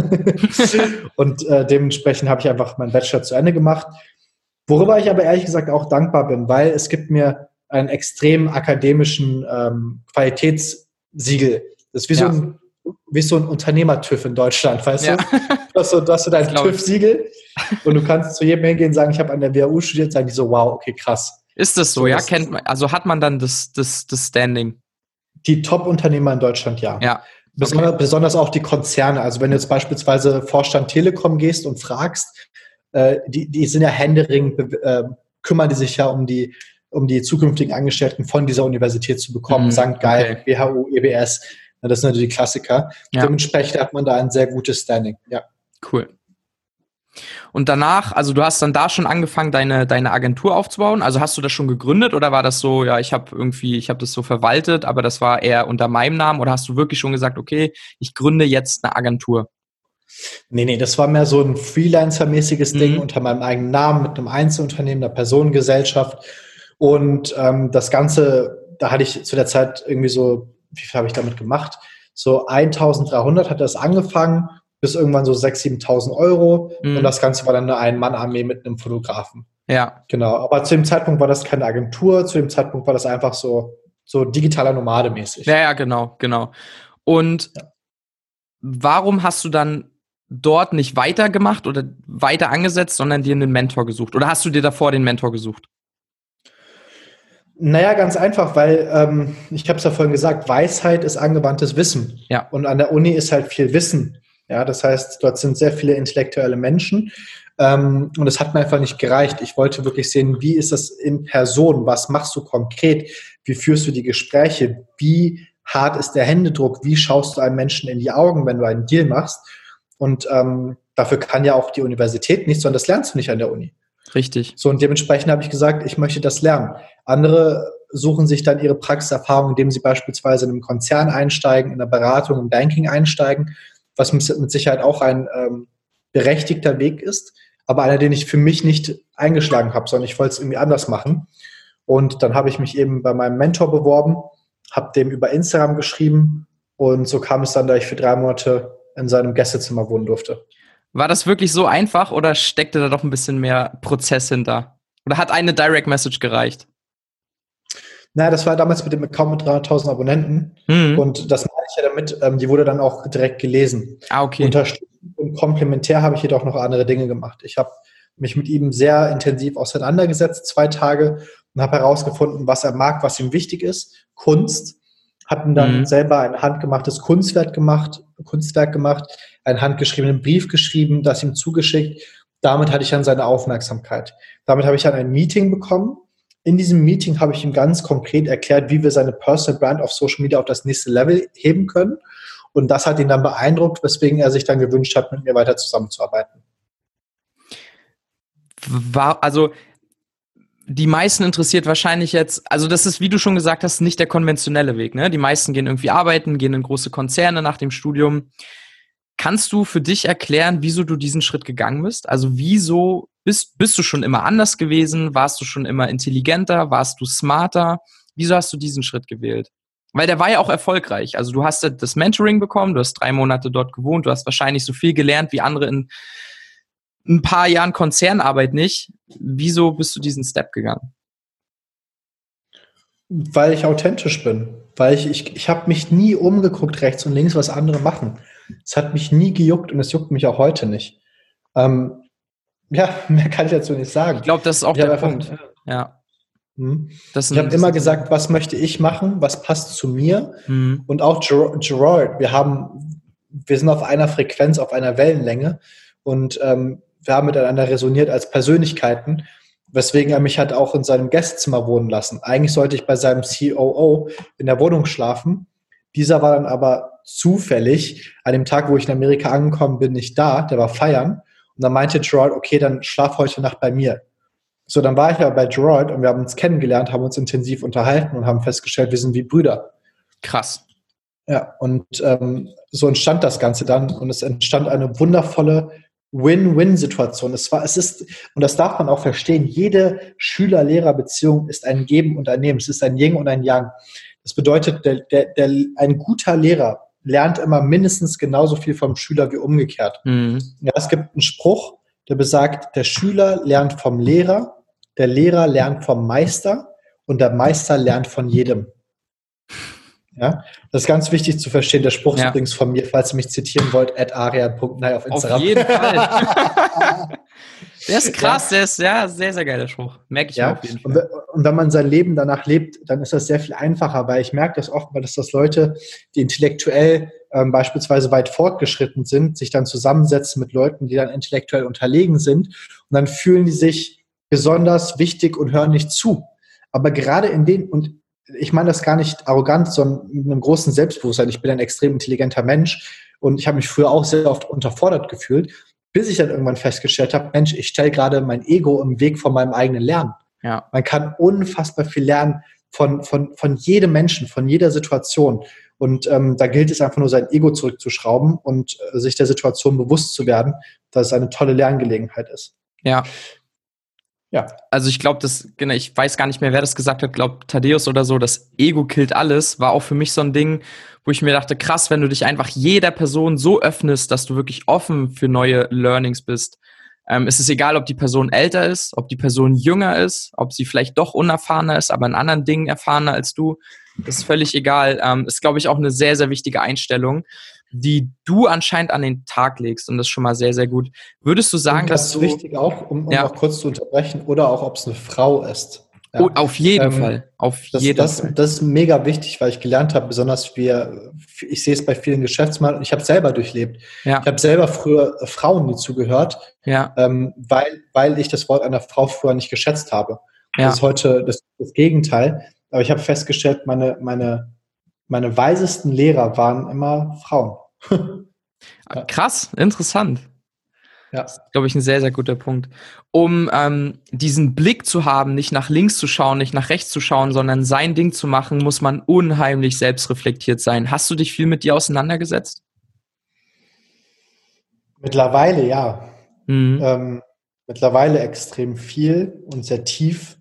(laughs) und äh, dementsprechend habe ich einfach meinen Bachelor zu Ende gemacht. Worüber ich aber ehrlich gesagt auch dankbar bin, weil es gibt mir einen extrem akademischen ähm, Qualitätssiegel. Das ist wie, ja. so ein, wie so ein Unternehmer-TÜV in Deutschland, weißt ja. du? Du hast, so, du hast so dein TÜV-Siegel und du kannst zu jedem hingehen und sagen, ich habe an der WHU studiert, sagen die so, wow, okay, krass. Ist das so, so ja? Kennt man, also hat man dann das, das, das Standing? Die Top-Unternehmer in Deutschland, ja. Ja. Besonders, okay. besonders auch die Konzerne. Also wenn du jetzt beispielsweise Vorstand Telekom gehst und fragst, äh, die, die sind ja händeringend, äh, kümmern die sich ja um die, um die zukünftigen Angestellten von dieser Universität zu bekommen. Mhm, St. Gallen, okay. WHU, EBS, das sind natürlich die Klassiker. Ja. Dementsprechend hat man da ein sehr gutes Standing, ja. Cool. Und danach, also du hast dann da schon angefangen, deine, deine Agentur aufzubauen. Also hast du das schon gegründet oder war das so, ja, ich habe irgendwie, ich habe das so verwaltet, aber das war eher unter meinem Namen oder hast du wirklich schon gesagt, okay, ich gründe jetzt eine Agentur? Nee, nee, das war mehr so ein Freelancer-mäßiges mhm. Ding unter meinem eigenen Namen mit einem Einzelunternehmen, einer Personengesellschaft. Und ähm, das Ganze, da hatte ich zu der Zeit irgendwie so, wie viel habe ich damit gemacht? So 1300 hat das angefangen bis irgendwann so 6.000, 7.000 Euro. Mhm. Und das Ganze war dann eine Ein-Mann-Armee mit einem Fotografen. Ja. Genau. Aber zu dem Zeitpunkt war das keine Agentur. Zu dem Zeitpunkt war das einfach so, so digitaler Nomade mäßig. Ja, ja, genau, genau. Und ja. warum hast du dann dort nicht weitergemacht oder weiter angesetzt, sondern dir einen Mentor gesucht? Oder hast du dir davor den Mentor gesucht? Naja, ganz einfach, weil ähm, ich habe es ja vorhin gesagt, Weisheit ist angewandtes Wissen. Ja. Und an der Uni ist halt viel Wissen. Ja, das heißt, dort sind sehr viele intellektuelle Menschen. Ähm, und es hat mir einfach nicht gereicht. Ich wollte wirklich sehen, wie ist das in Person? Was machst du konkret? Wie führst du die Gespräche? Wie hart ist der Händedruck? Wie schaust du einem Menschen in die Augen, wenn du einen Deal machst? Und ähm, dafür kann ja auch die Universität nicht, sondern das lernst du nicht an der Uni. Richtig. So, und dementsprechend habe ich gesagt, ich möchte das lernen. Andere suchen sich dann ihre Praxiserfahrung, indem sie beispielsweise in einem Konzern einsteigen, in der Beratung, im Banking einsteigen was mit Sicherheit auch ein ähm, berechtigter Weg ist, aber einer, den ich für mich nicht eingeschlagen habe, sondern ich wollte es irgendwie anders machen. Und dann habe ich mich eben bei meinem Mentor beworben, habe dem über Instagram geschrieben und so kam es dann, da ich für drei Monate in seinem Gästezimmer wohnen durfte. War das wirklich so einfach oder steckte da doch ein bisschen mehr Prozess hinter? Oder hat eine Direct Message gereicht? naja, das war damals mit dem Account mit 300.000 Abonnenten. Mhm. Und das meine ich ja damit, ähm, die wurde dann auch direkt gelesen. Ah, okay. Unterstützend und komplementär habe ich jedoch noch andere Dinge gemacht. Ich habe mich mit ihm sehr intensiv auseinandergesetzt, zwei Tage, und habe herausgefunden, was er mag, was ihm wichtig ist. Kunst. Hatten dann mhm. selber ein handgemachtes Kunstwerk gemacht, Kunstwerk gemacht, einen handgeschriebenen Brief geschrieben, das ihm zugeschickt. Damit hatte ich dann seine Aufmerksamkeit. Damit habe ich dann ein Meeting bekommen. In diesem Meeting habe ich ihm ganz konkret erklärt, wie wir seine Personal Brand auf Social Media auf das nächste Level heben können. Und das hat ihn dann beeindruckt, weswegen er sich dann gewünscht hat, mit mir weiter zusammenzuarbeiten. War, also die meisten interessiert wahrscheinlich jetzt, also das ist, wie du schon gesagt hast, nicht der konventionelle Weg. Ne? Die meisten gehen irgendwie arbeiten, gehen in große Konzerne nach dem Studium. Kannst du für dich erklären, wieso du diesen Schritt gegangen bist? Also wieso bist, bist du schon immer anders gewesen? Warst du schon immer intelligenter? Warst du smarter? Wieso hast du diesen Schritt gewählt? Weil der war ja auch erfolgreich. Also du hast das Mentoring bekommen, du hast drei Monate dort gewohnt, du hast wahrscheinlich so viel gelernt wie andere in ein paar Jahren Konzernarbeit nicht. Wieso bist du diesen Step gegangen? Weil ich authentisch bin. Weil ich, ich, ich habe mich nie umgeguckt, rechts und links, was andere machen. Es hat mich nie gejuckt und es juckt mich auch heute nicht. Ähm, ja, (laughs) mehr kann ich dazu nicht sagen. Ich glaube, das ist auch ich der Punkt. ja. Hm. ich habe immer gesagt, was möchte ich machen, was passt zu mir. Mhm. Und auch Gerard, wir haben, wir sind auf einer Frequenz, auf einer Wellenlänge. Und ähm, wir haben miteinander resoniert als Persönlichkeiten, weswegen er mich hat auch in seinem Gästezimmer wohnen lassen. Eigentlich sollte ich bei seinem COO in der Wohnung schlafen. Dieser war dann aber zufällig an dem Tag, wo ich in Amerika angekommen bin, nicht da. Der war feiern. Und dann meinte Gerard, okay, dann schlaf heute Nacht bei mir. So, dann war ich aber bei Gerard und wir haben uns kennengelernt, haben uns intensiv unterhalten und haben festgestellt, wir sind wie Brüder. Krass. Ja, und ähm, so entstand das Ganze dann und es entstand eine wundervolle Win-Win-Situation. Es war, es ist, und das darf man auch verstehen, jede Schüler-Lehrer-Beziehung ist ein Geben und ein Nehmen. Es ist ein Yin und ein Yang. Das bedeutet, der, der, der, ein guter Lehrer lernt immer mindestens genauso viel vom Schüler wie umgekehrt. Mhm. Ja, es gibt einen Spruch, der besagt, der Schüler lernt vom Lehrer, der Lehrer lernt vom Meister und der Meister lernt von jedem. Ja, das ist ganz wichtig zu verstehen. Der Spruch ja. ist übrigens von mir, falls ihr mich zitieren wollt, at aria.nai auf Instagram. Auf jeden Fall. der ist krass, ja. der ist ja sehr, sehr geiler Spruch. Merke ich ja. auf jeden Fall. Und, wenn man sein Leben danach lebt, dann ist das sehr viel einfacher, weil ich merke das oft, weil dass das Leute, die intellektuell ähm, beispielsweise weit fortgeschritten sind, sich dann zusammensetzen mit Leuten, die dann intellektuell unterlegen sind und dann fühlen die sich besonders wichtig und hören nicht zu. Aber gerade in den, und ich meine das gar nicht arrogant, sondern mit einem großen Selbstbewusstsein. Ich bin ein extrem intelligenter Mensch und ich habe mich früher auch sehr oft unterfordert gefühlt, bis ich dann irgendwann festgestellt habe, Mensch, ich stelle gerade mein Ego im Weg von meinem eigenen Lernen. Ja. Man kann unfassbar viel lernen von, von, von jedem Menschen, von jeder Situation. Und ähm, da gilt es einfach nur, sein Ego zurückzuschrauben und äh, sich der Situation bewusst zu werden, dass es eine tolle Lerngelegenheit ist. Ja, ja. Also ich glaube, das, genau, ich weiß gar nicht mehr, wer das gesagt hat, glaube Thaddeus oder so, das Ego killt alles, war auch für mich so ein Ding, wo ich mir dachte, krass, wenn du dich einfach jeder Person so öffnest, dass du wirklich offen für neue Learnings bist. Ähm, es ist egal, ob die Person älter ist, ob die Person jünger ist, ob sie vielleicht doch unerfahrener ist, aber in anderen Dingen erfahrener als du. Das ist völlig egal. Ähm, ist, glaube ich, auch eine sehr, sehr wichtige Einstellung die du anscheinend an den Tag legst und das ist schon mal sehr, sehr gut. Würdest du sagen, das dass du... wichtig auch, um, um ja. noch kurz zu unterbrechen, oder auch, ob es eine Frau ist. Ja. Oh, auf jeden ähm, Fall. Auf das, jeden das, Fall. Das ist mega wichtig, weil ich gelernt habe, besonders wir, ich sehe es bei vielen Geschäftsmann, ich habe selber durchlebt. Ja. Ich habe selber früher Frauen nie zugehört, ja. ähm, weil, weil ich das Wort einer Frau früher nicht geschätzt habe. Ja. Das ist heute das, das Gegenteil. Aber ich habe festgestellt, meine, meine meine weisesten Lehrer waren immer Frauen. ja. Krass, interessant. Ja. Das ist, glaube ich, ein sehr, sehr guter Punkt. Um ähm, diesen Blick zu haben, nicht nach links zu schauen, nicht nach rechts zu schauen, sondern sein Ding zu machen, muss man unheimlich selbstreflektiert sein. Hast du dich viel mit dir auseinandergesetzt? Mittlerweile ja. Mhm. Ähm, mittlerweile extrem viel und sehr tief.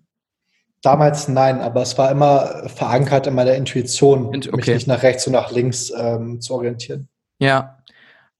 Damals nein, aber es war immer verankert in meiner Intuition, okay. mich nicht nach rechts und nach links ähm, zu orientieren. Ja.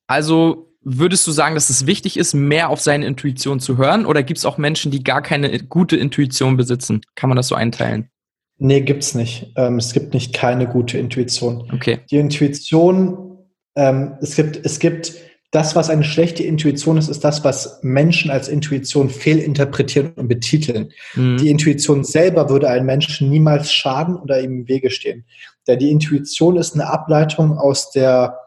Also würdest du sagen, dass es wichtig ist, mehr auf seine Intuition zu hören? Oder gibt es auch Menschen, die gar keine gute Intuition besitzen? Kann man das so einteilen? Nee, gibt's nicht. Ähm, es gibt nicht keine gute Intuition. Okay. Die Intuition, ähm, es gibt, es gibt das, was eine schlechte Intuition ist, ist das, was Menschen als Intuition fehlinterpretieren und betiteln. Mhm. Die Intuition selber würde einem Menschen niemals schaden oder ihm im Wege stehen. Denn die Intuition ist eine Ableitung aus der,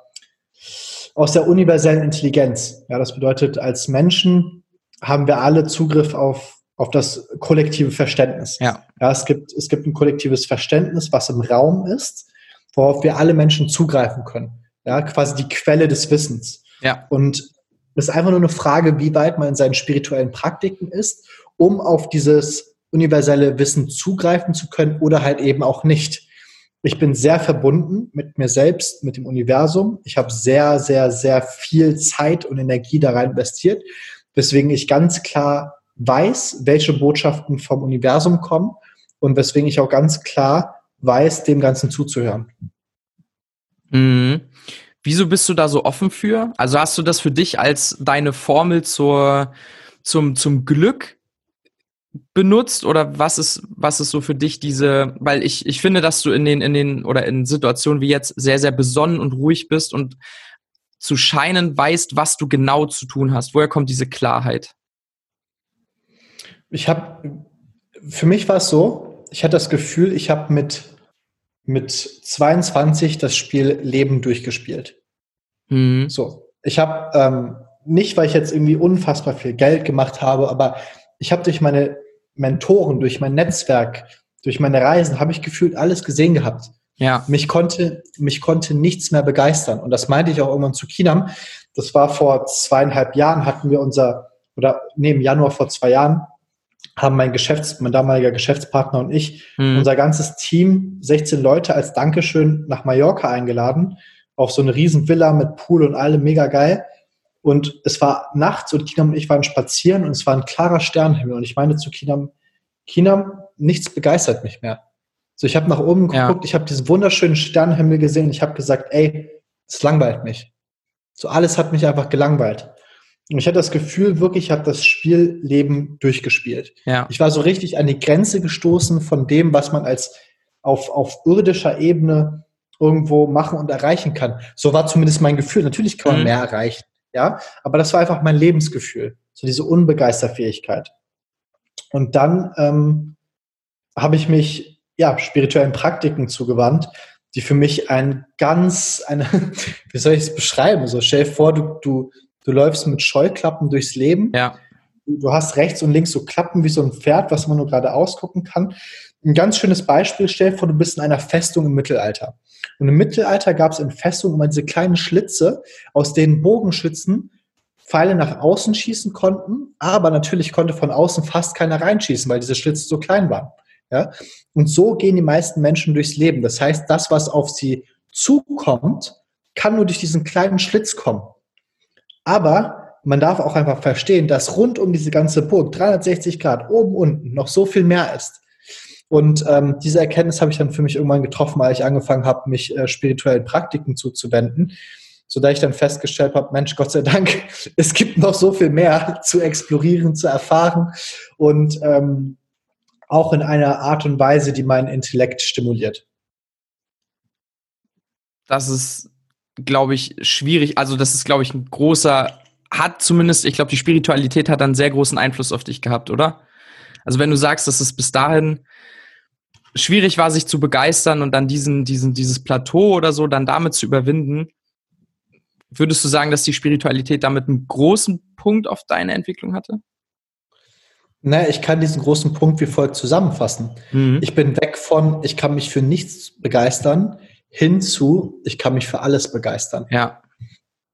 aus der universellen Intelligenz. Ja, das bedeutet, als Menschen haben wir alle Zugriff auf, auf das kollektive Verständnis. Ja. ja es, gibt, es gibt ein kollektives Verständnis, was im Raum ist, worauf wir alle Menschen zugreifen können. Ja, quasi die Quelle des Wissens. Ja. Und es ist einfach nur eine Frage, wie weit man in seinen spirituellen Praktiken ist, um auf dieses universelle Wissen zugreifen zu können oder halt eben auch nicht. Ich bin sehr verbunden mit mir selbst, mit dem Universum. Ich habe sehr, sehr, sehr viel Zeit und Energie da rein investiert, weswegen ich ganz klar weiß, welche Botschaften vom Universum kommen und weswegen ich auch ganz klar weiß, dem Ganzen zuzuhören. Mhm. Wieso bist du da so offen für? Also hast du das für dich als deine Formel zur, zum, zum Glück benutzt oder was ist, was ist so für dich diese, weil ich, ich finde, dass du in den, in den oder in Situationen wie jetzt sehr, sehr besonnen und ruhig bist und zu scheinen weißt, was du genau zu tun hast. Woher kommt diese Klarheit? Ich habe, für mich war es so, ich hatte das Gefühl, ich habe mit mit 22 das Spiel Leben durchgespielt. Mhm. So, ich habe ähm, nicht, weil ich jetzt irgendwie unfassbar viel Geld gemacht habe, aber ich habe durch meine Mentoren, durch mein Netzwerk, durch meine Reisen, habe ich gefühlt alles gesehen gehabt. Ja. Mich konnte, mich konnte nichts mehr begeistern. Und das meinte ich auch irgendwann zu Kinam. Das war vor zweieinhalb Jahren, hatten wir unser, oder nee, im Januar vor zwei Jahren, haben mein Geschäfts-, mein damaliger Geschäftspartner und ich mhm. unser ganzes Team, 16 Leute als Dankeschön nach Mallorca eingeladen, auf so eine riesen Villa mit Pool und allem, mega geil. Und es war nachts und Kinam und ich waren spazieren und es war ein klarer Sternenhimmel. Und ich meine zu Kinam, Kinam, nichts begeistert mich mehr. So, ich habe nach oben geguckt, ja. ich habe diesen wunderschönen Sternenhimmel gesehen, ich habe gesagt, ey, es langweilt mich. So alles hat mich einfach gelangweilt. Und ich hatte das Gefühl, wirklich, ich habe das Spielleben durchgespielt. Ja. Ich war so richtig an die Grenze gestoßen von dem, was man als auf, auf irdischer Ebene irgendwo machen und erreichen kann. So war zumindest mein Gefühl. Natürlich kann man mhm. mehr erreichen, ja, aber das war einfach mein Lebensgefühl, so diese Unbegeisterfähigkeit. Und dann ähm, habe ich mich ja spirituellen Praktiken zugewandt, die für mich ein ganz eine, (laughs) wie soll ich es beschreiben? So stell dir vor, du du du läufst mit Scheuklappen durchs Leben. Ja. Du hast rechts und links so Klappen wie so ein Pferd, was man nur gerade ausgucken kann. Ein ganz schönes Beispiel, stell dir vor, du bist in einer Festung im Mittelalter. Und im Mittelalter gab es in Festungen immer diese kleinen Schlitze, aus denen Bogenschützen Pfeile nach außen schießen konnten, aber natürlich konnte von außen fast keiner reinschießen, weil diese Schlitze so klein waren. Ja? Und so gehen die meisten Menschen durchs Leben. Das heißt, das, was auf sie zukommt, kann nur durch diesen kleinen Schlitz kommen. Aber man darf auch einfach verstehen, dass rund um diese ganze Burg 360 Grad oben unten noch so viel mehr ist. Und ähm, diese Erkenntnis habe ich dann für mich irgendwann getroffen, als ich angefangen habe, mich äh, spirituellen Praktiken zuzuwenden, so da ich dann festgestellt habe, Mensch, Gott sei Dank, (laughs) es gibt noch so viel mehr zu explorieren, zu erfahren und ähm, auch in einer Art und Weise, die meinen Intellekt stimuliert. Das ist glaube ich, schwierig. Also das ist, glaube ich, ein großer, hat zumindest, ich glaube, die Spiritualität hat einen sehr großen Einfluss auf dich gehabt, oder? Also wenn du sagst, dass es bis dahin schwierig war, sich zu begeistern und dann diesen, diesen, dieses Plateau oder so dann damit zu überwinden, würdest du sagen, dass die Spiritualität damit einen großen Punkt auf deine Entwicklung hatte? Naja, ich kann diesen großen Punkt wie folgt zusammenfassen. Mhm. Ich bin weg von, ich kann mich für nichts begeistern, hinzu, ich kann mich für alles begeistern. Ja.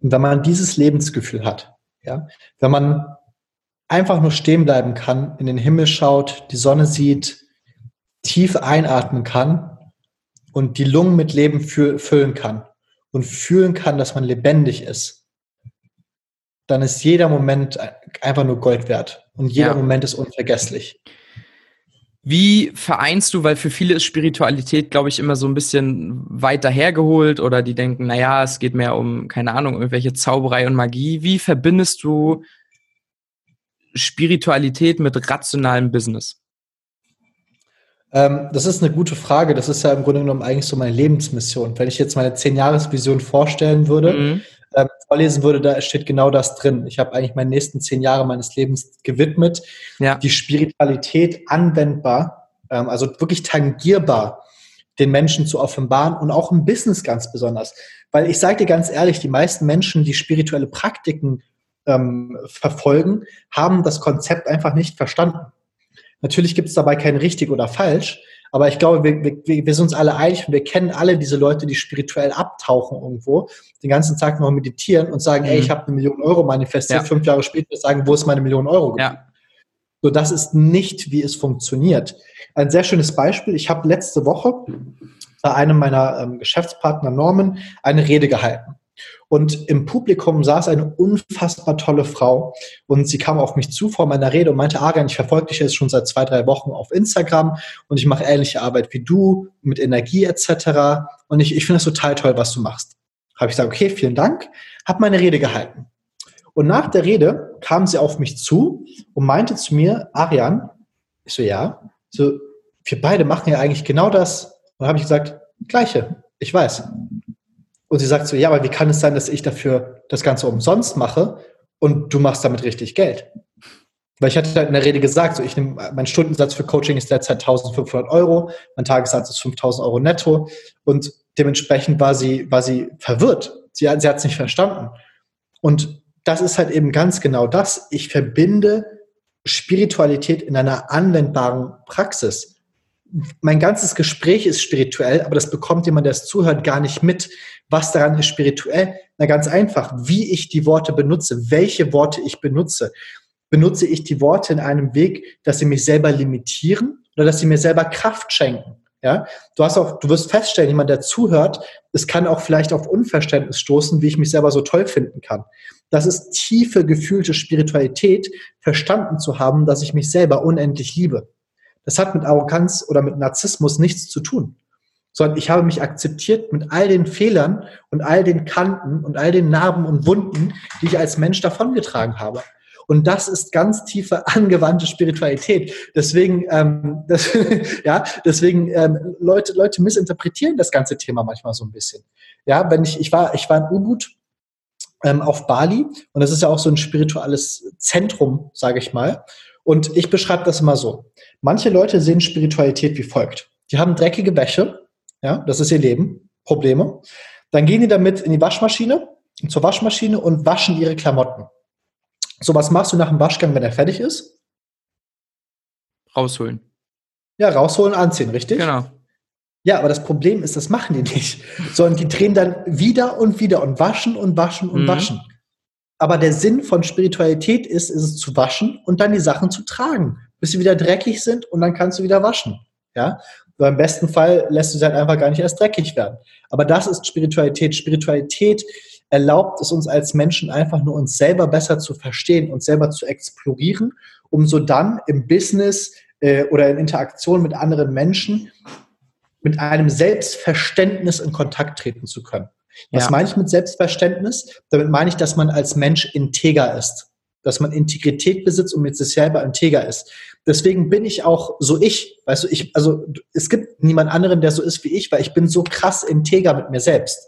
Und wenn man dieses Lebensgefühl hat, ja, wenn man einfach nur stehen bleiben kann, in den Himmel schaut, die Sonne sieht, tief einatmen kann und die Lungen mit Leben füllen kann und fühlen kann, dass man lebendig ist, dann ist jeder Moment einfach nur Gold wert und jeder ja. Moment ist unvergesslich. Wie vereinst du, weil für viele ist Spiritualität, glaube ich, immer so ein bisschen weiter hergeholt oder die denken, naja, es geht mehr um, keine Ahnung, irgendwelche Zauberei und Magie. Wie verbindest du Spiritualität mit rationalem Business? Ähm, das ist eine gute Frage. Das ist ja im Grunde genommen eigentlich so meine Lebensmission. Wenn ich jetzt meine Zehn-Jahres-Vision vorstellen würde, mhm. Ähm, vorlesen würde, da steht genau das drin. Ich habe eigentlich meine nächsten zehn Jahre meines Lebens gewidmet, ja. die Spiritualität anwendbar, ähm, also wirklich tangierbar den Menschen zu offenbaren und auch im Business ganz besonders. Weil ich sage dir ganz ehrlich, die meisten Menschen, die spirituelle Praktiken ähm, verfolgen, haben das Konzept einfach nicht verstanden. Natürlich gibt es dabei kein richtig oder falsch, aber ich glaube, wir, wir, wir sind uns alle einig und wir kennen alle diese Leute, die spirituell abtauchen irgendwo, den ganzen Tag noch meditieren und sagen, mhm. ey, ich habe eine Million Euro manifestiert, ja. fünf Jahre später sagen, wo ist meine Million Euro? Ja. So, das ist nicht, wie es funktioniert. Ein sehr schönes Beispiel. Ich habe letzte Woche bei einem meiner ähm, Geschäftspartner Norman eine Rede gehalten. Und im Publikum saß eine unfassbar tolle Frau und sie kam auf mich zu vor meiner Rede und meinte, Arian, ich verfolge dich jetzt schon seit zwei, drei Wochen auf Instagram und ich mache ähnliche Arbeit wie du mit Energie etc. Und ich, ich finde das total toll, was du machst. Habe ich gesagt, okay, vielen Dank, habe meine Rede gehalten. Und nach der Rede kam sie auf mich zu und meinte zu mir, Arian, ich so, ja, so, wir beide machen ja eigentlich genau das. Und habe ich gesagt, gleiche, ich weiß. Und sie sagt so, ja, aber wie kann es sein, dass ich dafür das Ganze umsonst mache und du machst damit richtig Geld? Weil ich hatte halt in der Rede gesagt, so ich nehme, mein Stundensatz für Coaching ist derzeit 1500 Euro, mein Tagessatz ist 5000 Euro netto und dementsprechend war sie, war sie verwirrt. Sie, sie hat es nicht verstanden. Und das ist halt eben ganz genau das. Ich verbinde Spiritualität in einer anwendbaren Praxis mein ganzes Gespräch ist spirituell, aber das bekommt jemand, der es zuhört, gar nicht mit. Was daran ist spirituell? Na ganz einfach, wie ich die Worte benutze, welche Worte ich benutze. Benutze ich die Worte in einem Weg, dass sie mich selber limitieren oder dass sie mir selber Kraft schenken? Ja, du hast auch, du wirst feststellen, jemand, der zuhört, es kann auch vielleicht auf Unverständnis stoßen, wie ich mich selber so toll finden kann. Das ist tiefe gefühlte Spiritualität, verstanden zu haben, dass ich mich selber unendlich liebe. Das hat mit Arroganz oder mit Narzissmus nichts zu tun, sondern ich habe mich akzeptiert mit all den Fehlern und all den Kanten und all den Narben und Wunden, die ich als Mensch davongetragen habe. Und das ist ganz tiefe (laughs) angewandte Spiritualität. Deswegen, ähm, (laughs) das, ja, deswegen ähm, Leute, Leute missinterpretieren das ganze Thema manchmal so ein bisschen. Ja, wenn ich, ich war, ich war in Ubud ähm, auf Bali und das ist ja auch so ein spirituelles Zentrum, sage ich mal. Und ich beschreibe das immer so. Manche Leute sehen Spiritualität wie folgt. Die haben dreckige Wäsche, ja, das ist ihr Leben, Probleme. Dann gehen die damit in die Waschmaschine, zur Waschmaschine und waschen ihre Klamotten. So, was machst du nach dem Waschgang, wenn er fertig ist? Rausholen. Ja, rausholen, anziehen, richtig? Genau. Ja, aber das Problem ist, das machen die nicht, sondern die drehen dann wieder und wieder und waschen und waschen und mhm. waschen. Aber der Sinn von Spiritualität ist, ist es zu waschen und dann die Sachen zu tragen, bis sie wieder dreckig sind und dann kannst du wieder waschen. Ja, so im besten Fall lässt du sie halt einfach gar nicht erst dreckig werden. Aber das ist Spiritualität. Spiritualität erlaubt es uns als Menschen einfach nur uns selber besser zu verstehen, uns selber zu explorieren, um so dann im Business äh, oder in Interaktion mit anderen Menschen mit einem Selbstverständnis in Kontakt treten zu können. Was ja. meine ich mit Selbstverständnis? Damit meine ich, dass man als Mensch integer ist. Dass man Integrität besitzt und mit sich selber integer ist. Deswegen bin ich auch so ich. Weißt du, ich, also es gibt niemand anderen, der so ist wie ich, weil ich bin so krass integer mit mir selbst.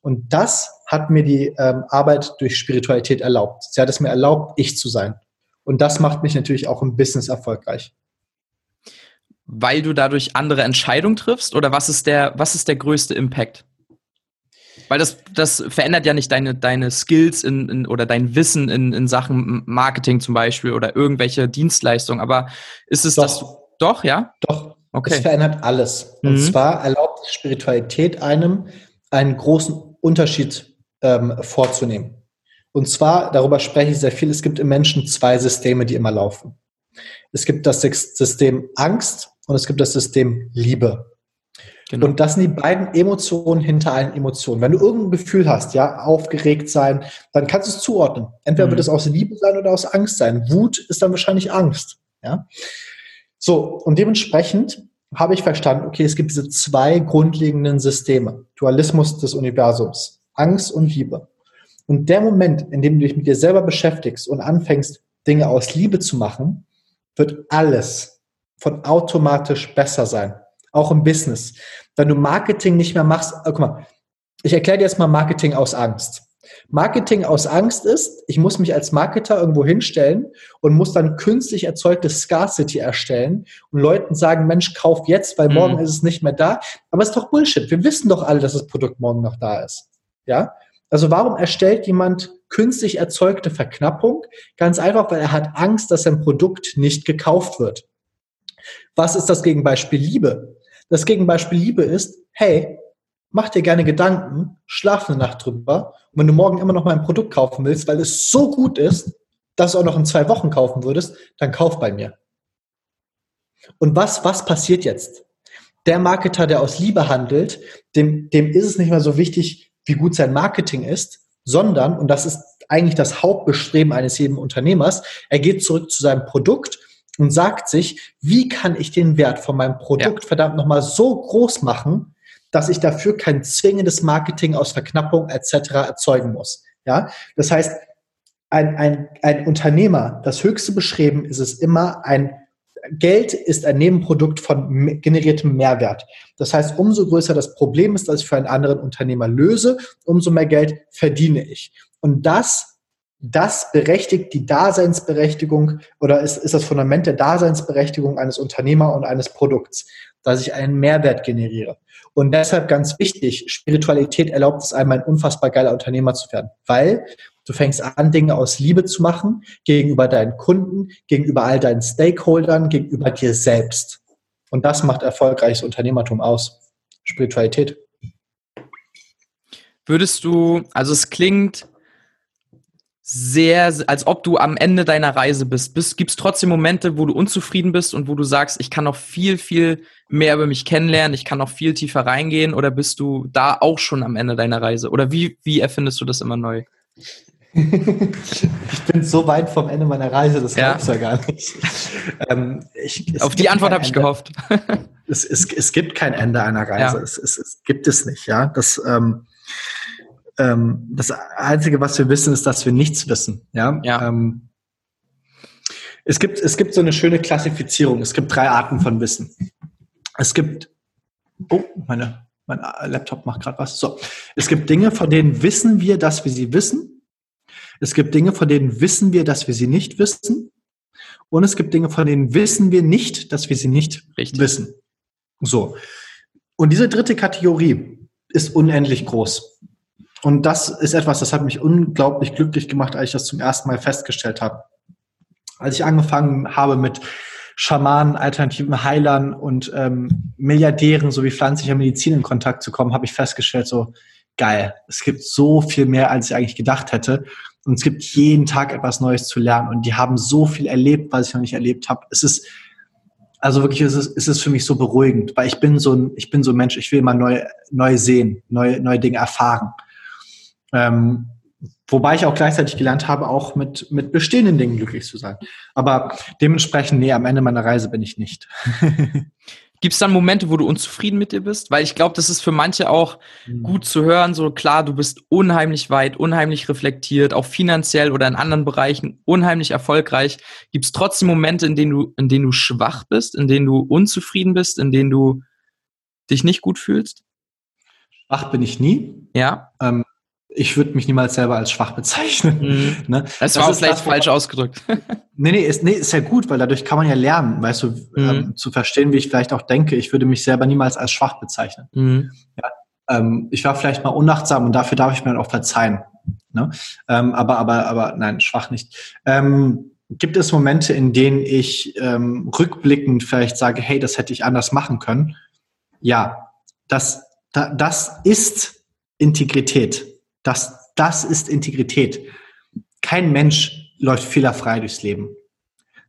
Und das hat mir die ähm, Arbeit durch Spiritualität erlaubt. Sie hat es mir erlaubt, ich zu sein. Und das macht mich natürlich auch im Business erfolgreich. Weil du dadurch andere Entscheidungen triffst? Oder was ist der, was ist der größte Impact? Weil das, das verändert ja nicht deine, deine Skills in, in, oder dein Wissen in, in Sachen Marketing zum Beispiel oder irgendwelche Dienstleistungen. Aber ist es doch. das? Doch, ja? Doch. Okay. Es verändert alles. Und mhm. zwar erlaubt Spiritualität einem, einen großen Unterschied ähm, vorzunehmen. Und zwar, darüber spreche ich sehr viel, es gibt im Menschen zwei Systeme, die immer laufen. Es gibt das System Angst und es gibt das System Liebe. Genau. Und das sind die beiden Emotionen hinter allen Emotionen. Wenn du irgendein Gefühl hast, ja, aufgeregt sein, dann kannst du es zuordnen. Entweder mhm. wird es aus Liebe sein oder aus Angst sein. Wut ist dann wahrscheinlich Angst, ja. So, und dementsprechend habe ich verstanden, okay, es gibt diese zwei grundlegenden Systeme. Dualismus des Universums. Angst und Liebe. Und der Moment, in dem du dich mit dir selber beschäftigst und anfängst, Dinge aus Liebe zu machen, wird alles von automatisch besser sein. Auch im Business. Wenn du Marketing nicht mehr machst, oh, guck mal, ich erkläre dir jetzt mal Marketing aus Angst. Marketing aus Angst ist, ich muss mich als Marketer irgendwo hinstellen und muss dann künstlich erzeugte Scarcity erstellen und Leuten sagen, Mensch, kauf jetzt, weil morgen mhm. ist es nicht mehr da. Aber es ist doch Bullshit. Wir wissen doch alle, dass das Produkt morgen noch da ist. Ja? Also warum erstellt jemand künstlich erzeugte Verknappung? Ganz einfach, weil er hat Angst, dass sein Produkt nicht gekauft wird. Was ist das Gegenbeispiel Liebe? Das Gegenbeispiel Liebe ist, hey, mach dir gerne Gedanken, schlaf eine Nacht drüber. Und wenn du morgen immer noch mal ein Produkt kaufen willst, weil es so gut ist, dass du auch noch in zwei Wochen kaufen würdest, dann kauf bei mir. Und was, was passiert jetzt? Der Marketer, der aus Liebe handelt, dem, dem ist es nicht mehr so wichtig, wie gut sein Marketing ist, sondern, und das ist eigentlich das Hauptbestreben eines jeden Unternehmers, er geht zurück zu seinem Produkt und sagt sich, wie kann ich den Wert von meinem Produkt ja. verdammt nochmal so groß machen, dass ich dafür kein zwingendes Marketing aus Verknappung etc. erzeugen muss. Ja, das heißt, ein, ein, ein Unternehmer, das höchste beschrieben ist es immer ein Geld ist ein Nebenprodukt von generiertem Mehrwert. Das heißt, umso größer das Problem ist, das ich für einen anderen Unternehmer löse, umso mehr Geld verdiene ich. Und das, das berechtigt die Daseinsberechtigung oder ist, ist das Fundament der Daseinsberechtigung eines Unternehmer und eines Produkts, dass ich einen Mehrwert generiere. Und deshalb ganz wichtig, Spiritualität erlaubt es einem, ein unfassbar geiler Unternehmer zu werden, weil du fängst an, Dinge aus Liebe zu machen gegenüber deinen Kunden, gegenüber all deinen Stakeholdern, gegenüber dir selbst. Und das macht erfolgreiches Unternehmertum aus. Spiritualität. Würdest du, also es klingt sehr, als ob du am Ende deiner Reise bist. bist Gibt es trotzdem Momente, wo du unzufrieden bist und wo du sagst, ich kann noch viel, viel mehr über mich kennenlernen, ich kann noch viel tiefer reingehen oder bist du da auch schon am Ende deiner Reise? Oder wie, wie erfindest du das immer neu? (laughs) ich bin so weit vom Ende meiner Reise, das ja. glaubst du ja gar nicht. (laughs) Ähm, ich, Auf die Antwort habe ich gehofft. es, es, es gibt kein Ende einer Reise. Ja. Es, es, es gibt es nicht, ja. Das, ähm, ähm, das Einzige, was wir wissen, ist, dass wir nichts wissen. Ja. ja. Ähm, es, gibt, es gibt so eine schöne Klassifizierung. Es gibt drei Arten von Wissen. Es gibt, oh, meine, mein Laptop macht gerade was. So, es gibt Dinge, von denen wissen wir, dass wir sie wissen. Es gibt Dinge, von denen wissen wir, dass wir sie nicht wissen. Und es gibt Dinge, von denen wissen wir nicht, dass wir sie nicht Richtig. wissen. So. Und diese dritte Kategorie ist unendlich groß. Und das ist etwas, das hat mich unglaublich glücklich gemacht, als ich das zum ersten Mal festgestellt habe. Als ich angefangen habe mit Schamanen, alternativen Heilern und ähm, Milliardären sowie pflanzlicher Medizin in Kontakt zu kommen, habe ich festgestellt, so geil, es gibt so viel mehr, als ich eigentlich gedacht hätte. Und es gibt jeden Tag etwas Neues zu lernen. Und die haben so viel erlebt, was ich noch nicht erlebt habe. Es ist, also wirklich, es ist, es ist für mich so beruhigend, weil ich bin so ein, ich bin so ein Mensch, ich will immer neu, neu sehen, neue, neue Dinge erfahren. Ähm, wobei ich auch gleichzeitig gelernt habe, auch mit, mit bestehenden Dingen glücklich zu sein. Aber dementsprechend, nee, am Ende meiner Reise bin ich nicht. (laughs) Gibt es dann Momente, wo du unzufrieden mit dir bist? Weil ich glaube, das ist für manche auch mhm. gut zu hören. So klar, du bist unheimlich weit, unheimlich reflektiert, auch finanziell oder in anderen Bereichen unheimlich erfolgreich. Gibt es trotzdem Momente, in denen du, in denen du schwach bist, in denen du unzufrieden bist, in denen du dich nicht gut fühlst? Schwach bin ich nie. Ja. Ähm, ich würde mich niemals selber als schwach bezeichnen. Mhm. (laughs) Ne? Das, das war vielleicht das, falsch ausgedrückt. (laughs) nee, nee ist, nee, ist ja gut, weil dadurch kann man ja lernen, weißt du, mhm. ähm, zu verstehen, wie ich vielleicht auch denke. Ich würde mich selber niemals als schwach bezeichnen. Mhm. Ja? Ähm, ich war vielleicht mal unachtsam und dafür darf ich mir auch verzeihen. Ne? Ähm, aber, aber, aber nein, schwach nicht. Ähm, gibt es Momente, in denen ich ähm, rückblickend vielleicht sage, hey, das hätte ich anders machen können? Ja, das, da, das ist Integrität. Das, das ist Integrität. Kein Mensch läuft fehlerfrei durchs Leben,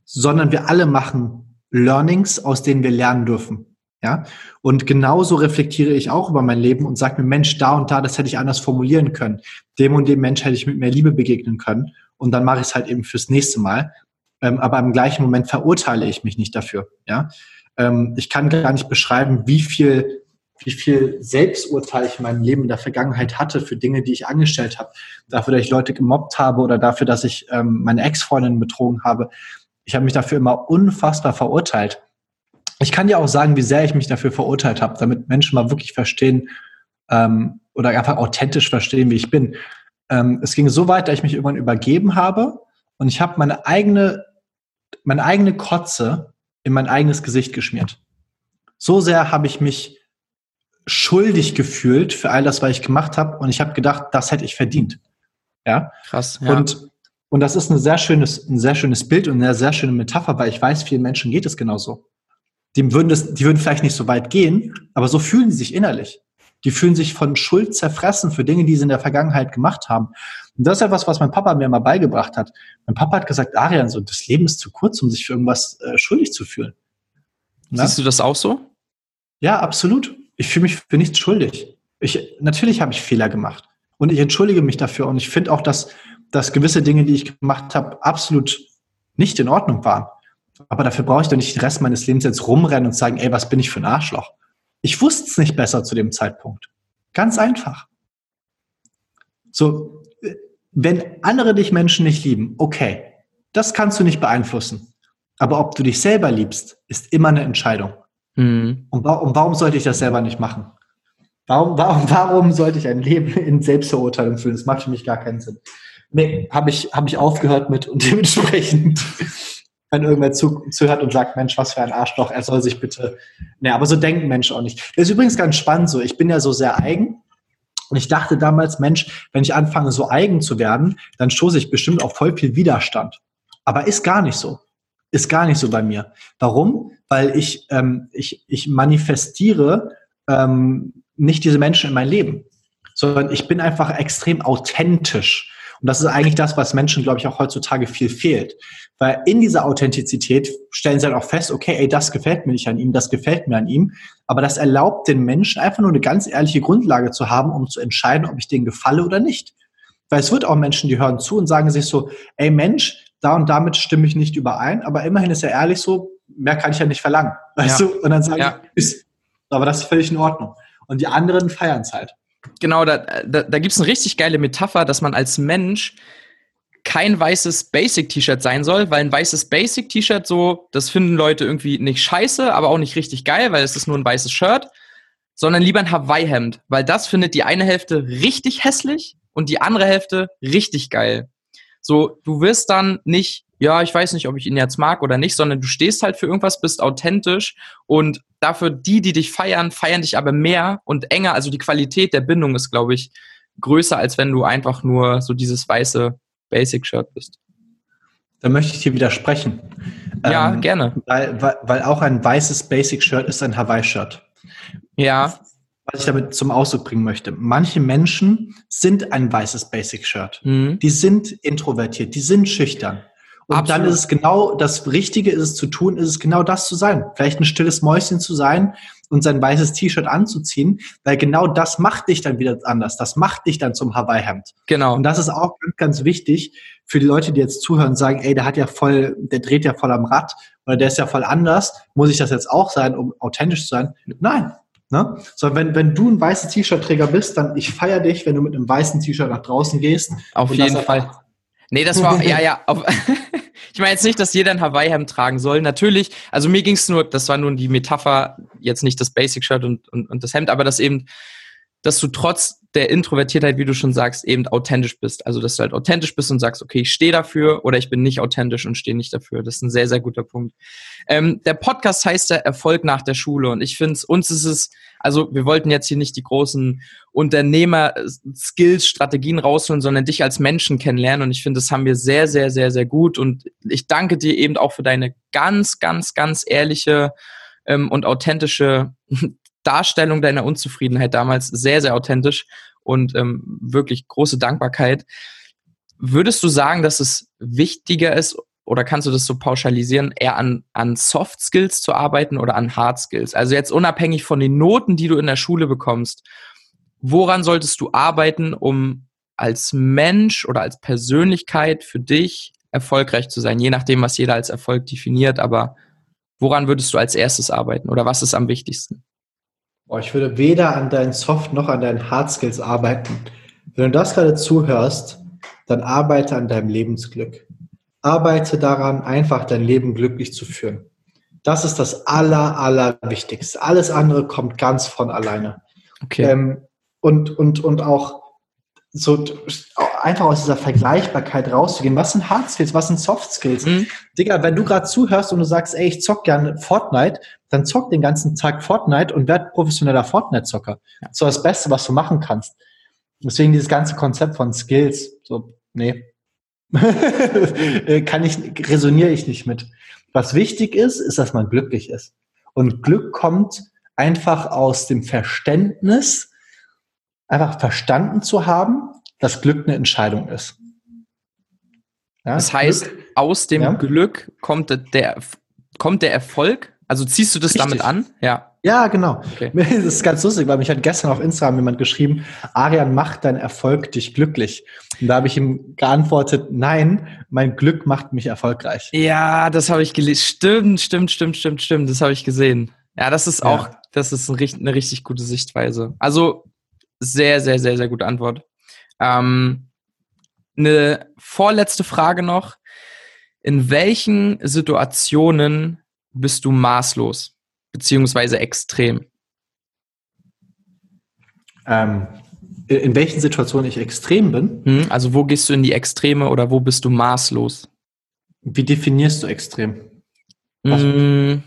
sondern wir alle machen Learnings, aus denen wir lernen dürfen. Ja, und genauso reflektiere ich auch über mein Leben und sage mir, Mensch, da und da, das hätte ich anders formulieren können. Dem und dem Mensch hätte ich mit mehr Liebe begegnen können. Und dann mache ich es halt eben fürs nächste Mal. Ähm, aber im gleichen Moment verurteile ich mich nicht dafür. Ja, ähm, ich kann gar nicht beschreiben, wie viel wie viel Selbsturteil ich in meinem Leben in der Vergangenheit hatte für Dinge, die ich angestellt habe. Dafür, dass ich Leute gemobbt habe oder dafür, dass ich ähm, meine Ex-Freundin betrogen habe. Ich habe mich dafür immer unfassbar verurteilt. ich kann dir auch sagen, wie sehr ich mich dafür verurteilt habe, damit Menschen mal wirklich verstehen ähm, oder einfach authentisch verstehen, wie ich bin. Ähm, es ging so weit, dass ich mich irgendwann übergeben habe und ich habe meine eigene, meine eigene Kotze in mein eigenes Gesicht geschmiert. So sehr habe ich mich schuldig gefühlt für all das, was ich gemacht habe und ich habe gedacht, das hätte ich verdient. Ja. Krass. Ja. Und und das ist ein sehr schönes, ein sehr schönes Bild und eine sehr schöne Metapher, weil ich weiß, vielen Menschen geht es genauso. Die würden, das, die würden vielleicht nicht so weit gehen, aber so fühlen sie sich innerlich. Die fühlen sich von Schuld zerfressen für Dinge, die sie in der Vergangenheit gemacht haben. Und das ist etwas, was mein Papa mir mal beigebracht hat. Mein Papa hat gesagt, Arian, so, das Leben ist zu kurz, um sich für irgendwas äh, schuldig zu fühlen. Na? Siehst du das auch so? Ja, absolut. Ich fühle mich für nichts schuldig. Ich, natürlich habe ich Fehler gemacht. Und ich entschuldige mich dafür. Und ich finde auch, dass, dass gewisse Dinge, die ich gemacht habe, absolut nicht in Ordnung waren. Aber dafür brauche ich doch nicht den Rest meines Lebens jetzt rumrennen und sagen, ey, was bin ich für ein Arschloch? Ich wusste es nicht besser zu dem Zeitpunkt. Ganz einfach. So, wenn andere dich Menschen nicht lieben, okay, das kannst du nicht beeinflussen. Aber ob du dich selber liebst, ist immer eine Entscheidung. Mhm. Und, warum, warum sollte ich das selber nicht machen? Warum, warum, (laughs) warum sollte ich ein Leben in Selbstverurteilung führen? Das macht für mich gar keinen Sinn. Nee, habe ich, hab ich aufgehört mit und (laughs) dementsprechend, wenn irgendwer zu, zuhört und sagt, Mensch, was für ein Arschloch, er soll sich bitte. Nee, aber so denken Menschen auch nicht. Das ist übrigens ganz spannend so. Ich bin ja so sehr eigen. Und ich dachte damals, Mensch, wenn ich anfange, so eigen zu werden, dann stoße ich bestimmt auf voll viel Widerstand. Aber ist gar nicht so. Ist gar nicht so bei mir. Warum? Weil ich, ähm, ich, ich manifestiere ähm, nicht diese Menschen in mein Leben, sondern ich bin einfach extrem authentisch. Und das ist eigentlich das, was Menschen, glaube ich, auch heutzutage viel fehlt. Weil in dieser Authentizität stellen sie dann auch fest, okay, ey, das gefällt mir nicht an ihm, das gefällt mir an ihm. Aber das erlaubt den Menschen einfach nur eine ganz ehrliche Grundlage zu haben, um zu entscheiden, ob ich denen gefalle oder nicht. Weil es wird auch Menschen, die hören zu und sagen sich so, ey Mensch, da und damit stimme ich nicht überein, aber immerhin ist er ehrlich so, mehr kann ich ja nicht verlangen. (laughs) Weißt ja. du? Und dann sage ja. ich, aber das ist völlig in Ordnung und die anderen feiern es halt. Genau, da, da, da gibt es eine richtig geile Metapher, dass man als Mensch kein weißes Basic-T-Shirt sein soll, weil ein weißes Basic-T-Shirt so, das finden Leute irgendwie nicht scheiße, aber auch nicht richtig geil, weil es ist nur ein weißes Shirt, sondern lieber ein Hawaii-Hemd, weil das findet die eine Hälfte richtig hässlich und die andere Hälfte richtig geil. So, du wirst dann nicht ja, ich weiß nicht, ob ich ihn jetzt mag oder nicht, sondern du stehst halt für irgendwas, bist authentisch und dafür die, die dich feiern, feiern dich aber mehr und enger. Also die Qualität der Bindung ist, glaube ich, größer, als wenn du einfach nur so dieses weiße Basic-Shirt bist. Da möchte ich dir widersprechen. Ja, ähm, gerne. Weil, weil, weil auch ein weißes Basic-Shirt ist ein Hawaii-Shirt. Ja. Was ich damit zum Ausdruck bringen möchte. Manche Menschen sind ein weißes Basic-Shirt. Mhm. Die sind introvertiert, die sind schüchtern. Und Absolut. dann ist es genau, das Richtige ist es zu tun, ist es genau das zu sein. Vielleicht ein stilles Mäuschen zu sein und sein weißes T-Shirt anzuziehen, weil genau das macht dich dann wieder anders. Das macht dich dann zum Hawaii-Hemd. Genau. Und das ist auch ganz, ganz wichtig für die Leute, die jetzt zuhören und sagen, ey, der hat ja voll, der dreht ja voll am Rad oder der ist ja voll anders. Muss ich das jetzt auch sein, um authentisch zu sein? Nein. Ne? So, wenn, wenn du ein weißes T-Shirt-Träger bist, dann ich feiere dich, wenn du mit einem weißen T-Shirt nach draußen gehst. Auf jeden Fall. Nee, das war, ja, ja. Auf, (laughs) ich meine jetzt nicht, dass jeder ein Hawaii-Hemd tragen soll. Natürlich, also mir ging es nur, das war nur die Metapher, jetzt nicht das Basic-Shirt und, und, und das Hemd, aber das eben, dass du trotz der Introvertiertheit, wie du schon sagst, eben authentisch bist. Also, dass du halt authentisch bist und sagst, okay, ich stehe dafür oder ich bin nicht authentisch und stehe nicht dafür. Das ist ein sehr, sehr guter Punkt. Ähm, der Podcast heißt ja Erfolg nach der Schule und ich finde es, uns ist es, also wir wollten jetzt hier nicht die großen Unternehmer-Skills, Strategien rausholen, sondern dich als Menschen kennenlernen. Und ich finde, das haben wir sehr, sehr, sehr, sehr gut. Und ich danke dir eben auch für deine ganz, ganz, ganz ehrliche ähm, und authentische (laughs) Darstellung deiner Unzufriedenheit damals. Sehr, sehr authentisch und ähm, wirklich große Dankbarkeit. Würdest du sagen, dass es wichtiger ist oder kannst du das so pauschalisieren, eher an, an Soft Skills zu arbeiten oder an Hard Skills? Also jetzt unabhängig von den Noten, die du in der Schule bekommst, woran solltest du arbeiten, um als Mensch oder als Persönlichkeit für dich erfolgreich zu sein? Je nachdem, was jeder als Erfolg definiert, aber woran würdest du als erstes arbeiten oder was ist am wichtigsten? Ich würde weder an deinen Soft noch an deinen Hard Skills arbeiten. Wenn du das gerade zuhörst, dann arbeite an deinem Lebensglück. Arbeite daran, einfach dein Leben glücklich zu führen. Das ist das Aller, Allerwichtigste. Alles andere kommt ganz von alleine. Okay. Ähm, und, und, und auch so einfach aus dieser Vergleichbarkeit rauszugehen. Was sind Hard Skills, was sind Soft Skills? Mhm. Digga, wenn du gerade zuhörst und du sagst, ey, ich zock gern Fortnite, dann zock den ganzen Tag Fortnite und werd professioneller Fortnite-Zocker. Ja. So das Beste, was du machen kannst. Deswegen dieses ganze Konzept von Skills, so, nee. (laughs) Kann ich, resoniere ich nicht mit. Was wichtig ist, ist, dass man glücklich ist. Und Glück kommt einfach aus dem Verständnis, einfach verstanden zu haben, dass Glück eine Entscheidung ist. Ja, das heißt, Glück, aus dem ja? Glück kommt der, kommt der Erfolg? Also ziehst du das Richtig. damit an? Ja. Ja, genau. Okay. (laughs) Das ist ganz lustig, weil mich hat gestern auf Instagram jemand geschrieben, Arian, macht dein Erfolg dich glücklich? Und da habe ich ihm geantwortet, nein, mein Glück macht mich erfolgreich. Ja, das habe ich gelesen. Stimmt, stimmt, stimmt, stimmt, stimmt. Das habe ich gesehen. Ja, das ist auch, ja. das ist eine richtig gute Sichtweise. Also sehr, sehr, sehr, sehr gute Antwort. Ähm, eine vorletzte Frage noch. In welchen Situationen bist du maßlos? Beziehungsweise extrem? Ähm, in welchen Situationen ich extrem bin? Hm, also wo gehst du in die Extreme oder wo bist du maßlos? Wie definierst du extrem? Hm,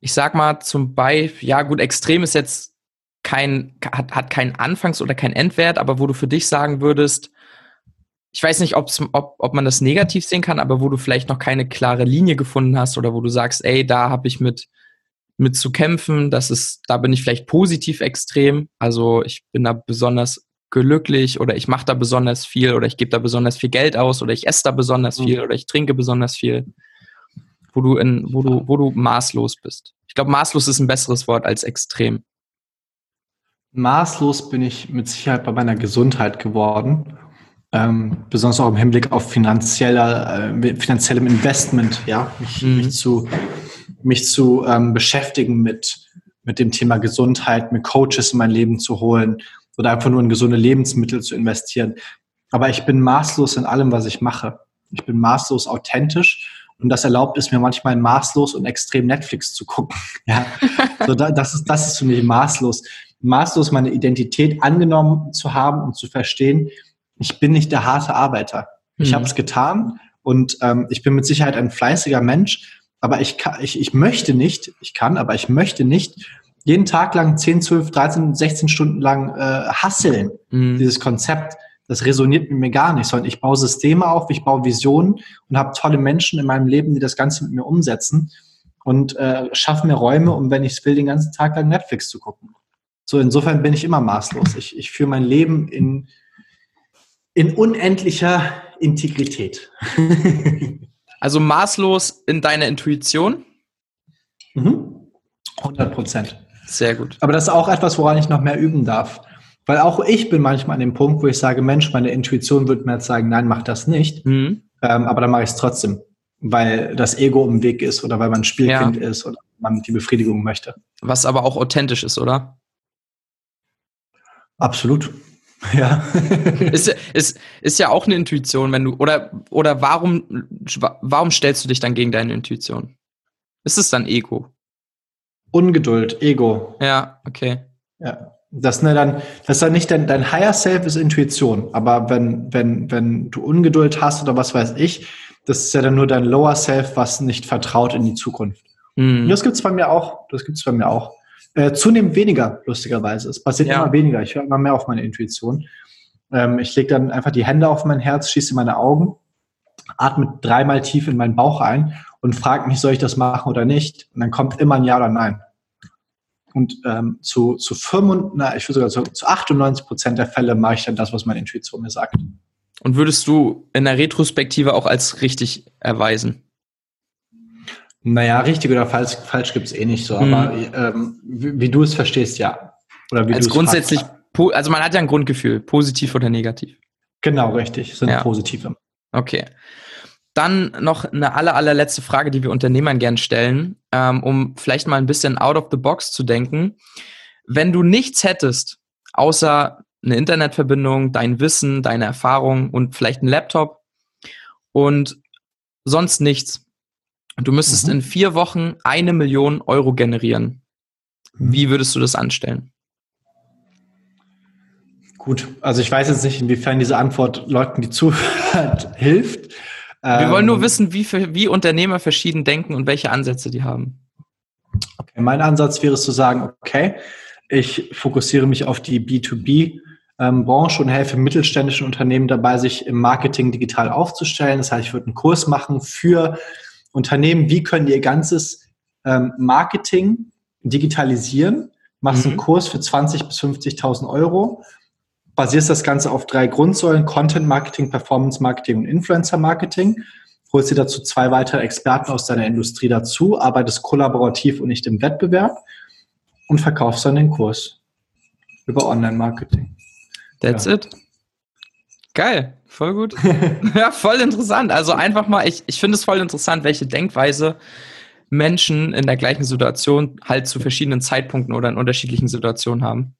ich sag mal zum Beispiel, ja gut, extrem ist jetzt kein, hat, hat keinen Anfangs- oder keinen Endwert, aber wo du für dich sagen würdest, ich weiß nicht, ob, ob man das negativ sehen kann, aber wo du vielleicht noch keine klare Linie gefunden hast oder wo du sagst, ey, da habe ich mit, mit zu kämpfen, das ist, da bin ich vielleicht positiv extrem. Also ich bin da besonders glücklich oder ich mache da besonders viel oder ich gebe da besonders viel Geld aus oder ich esse da besonders mhm. viel oder ich trinke besonders viel, wo du in, wo du, wo du maßlos bist. Ich glaube, maßlos ist ein besseres Wort als extrem. Maßlos bin ich mit Sicherheit bei meiner Gesundheit geworden ähm, besonders auch im Hinblick auf finanzieller, äh, finanziellem Investment, ja, mich, mhm. mich zu, mich zu ähm, beschäftigen mit, mit dem Thema Gesundheit, mit Coaches in mein Leben zu holen oder einfach nur in gesunde Lebensmittel zu investieren. Aber ich bin maßlos in allem, was ich mache. Ich bin maßlos authentisch und das erlaubt es mir manchmal maßlos und extrem Netflix zu gucken. (laughs) Ja, so da, das ist das ist für mich maßlos. Maßlos meine Identität angenommen zu haben und zu verstehen, ich bin nicht der harte Arbeiter. Ich mhm. habe es getan und ähm, ich bin mit Sicherheit ein fleißiger Mensch, aber ich, kann, ich, ich möchte nicht, ich kann, aber ich möchte nicht jeden Tag lang 10, 12, 13, 16 Stunden lang äh, hasseln. Mhm. Dieses Konzept, das resoniert mit mir gar nicht, sondern ich baue Systeme auf, ich baue Visionen und habe tolle Menschen in meinem Leben, die das Ganze mit mir umsetzen und äh, schaffe mir Räume, um, wenn ich es will, den ganzen Tag lang Netflix zu gucken. So, insofern bin ich immer maßlos. Ich, ich führe mein Leben in, in unendlicher Integrität. (laughs) also maßlos in deiner Intuition? Mhm. 100 Prozent. Sehr gut. Aber das ist auch etwas, woran ich noch mehr üben darf. Weil auch ich bin manchmal an dem Punkt, wo ich sage, Mensch, meine Intuition würde mir jetzt sagen, nein, mach das nicht. Mhm. Ähm, aber dann mache ich es trotzdem, weil das Ego im Weg ist oder weil man Spielkind ja. ist oder man die Befriedigung möchte. Was aber auch authentisch ist, oder? Absolut. Ja. (laughs) ist, ist, ist ja auch eine Intuition, wenn du, oder, oder warum, warum stellst du dich dann gegen deine Intuition? Ist es dann Ego? Ungeduld, Ego. Ja, okay. Ja. Das, ne, dann, das ist dann nicht dein, dein Higher Self ist Intuition, aber wenn, wenn, wenn du Ungeduld hast oder was weiß ich, das ist ja dann nur dein Lower Self, was nicht vertraut in die Zukunft. Mhm. Das gibt's bei mir auch. Das gibt's bei mir auch. Äh, zunehmend weniger, lustigerweise. Es passiert ja. immer weniger. Ich höre immer mehr auf meine Intuition. Ähm, ich lege dann einfach die Hände auf mein Herz, schieße meine Augen, atme dreimal tief in meinen Bauch ein und frage mich, soll ich das machen oder nicht? Und dann kommt immer ein Ja oder Nein. Und ähm, zu, zu 5, na, ich würde sogar zu, zu 98 Prozent der Fälle mache ich dann das, was meine Intuition mir sagt. Und würdest du in der Retrospektive auch als richtig erweisen? Naja, richtig oder falsch, falsch gibt es eh nicht so, mhm. aber ähm, wie, wie, du es verstehst, ja. Oder wie Als grundsätzlich, also man hat ja ein Grundgefühl, positiv oder negativ. Genau, richtig, sind ja. positive. Okay. Dann noch eine aller, allerletzte Frage, die wir Unternehmern gern stellen, ähm, um vielleicht mal ein bisschen out of the box zu denken. Wenn du nichts hättest, außer eine Internetverbindung, dein Wissen, deine Erfahrung und vielleicht ein Laptop und sonst nichts, Du müsstest mhm. in vier Wochen eine Million Euro generieren. Mhm. Wie würdest du das anstellen? Gut, also ich weiß jetzt nicht, inwiefern diese Antwort Leuten, die (laughs) zuhören, hilft. Wir ähm, wollen nur ähm, wissen, wie, wie Unternehmer verschieden denken und welche Ansätze die haben. Okay, mein Ansatz wäre es zu sagen, okay, ich fokussiere mich auf die B2B ähm, Branche und helfe mittelständischen Unternehmen dabei, sich im Marketing digital aufzustellen. Das heißt, ich würde einen Kurs machen für Unternehmen, wie können ihr ganzes ähm, Marketing digitalisieren. Machst mhm. einen Kurs für 20.000 bis 50.000 Euro, basierst das Ganze auf drei Grundsäulen, Content Marketing, Performance Marketing und Influencer Marketing. Holst dir dazu zwei weitere Experten aus deiner Industrie dazu, arbeitest kollaborativ und nicht im Wettbewerb und verkaufst dann den Kurs über Online-Marketing. That's ja. it. Geil, voll gut. (laughs) ja, voll interessant. Also einfach mal, ich, ich finde es voll interessant, welche Denkweise Menschen in der gleichen Situation halt zu verschiedenen Zeitpunkten oder in unterschiedlichen Situationen haben.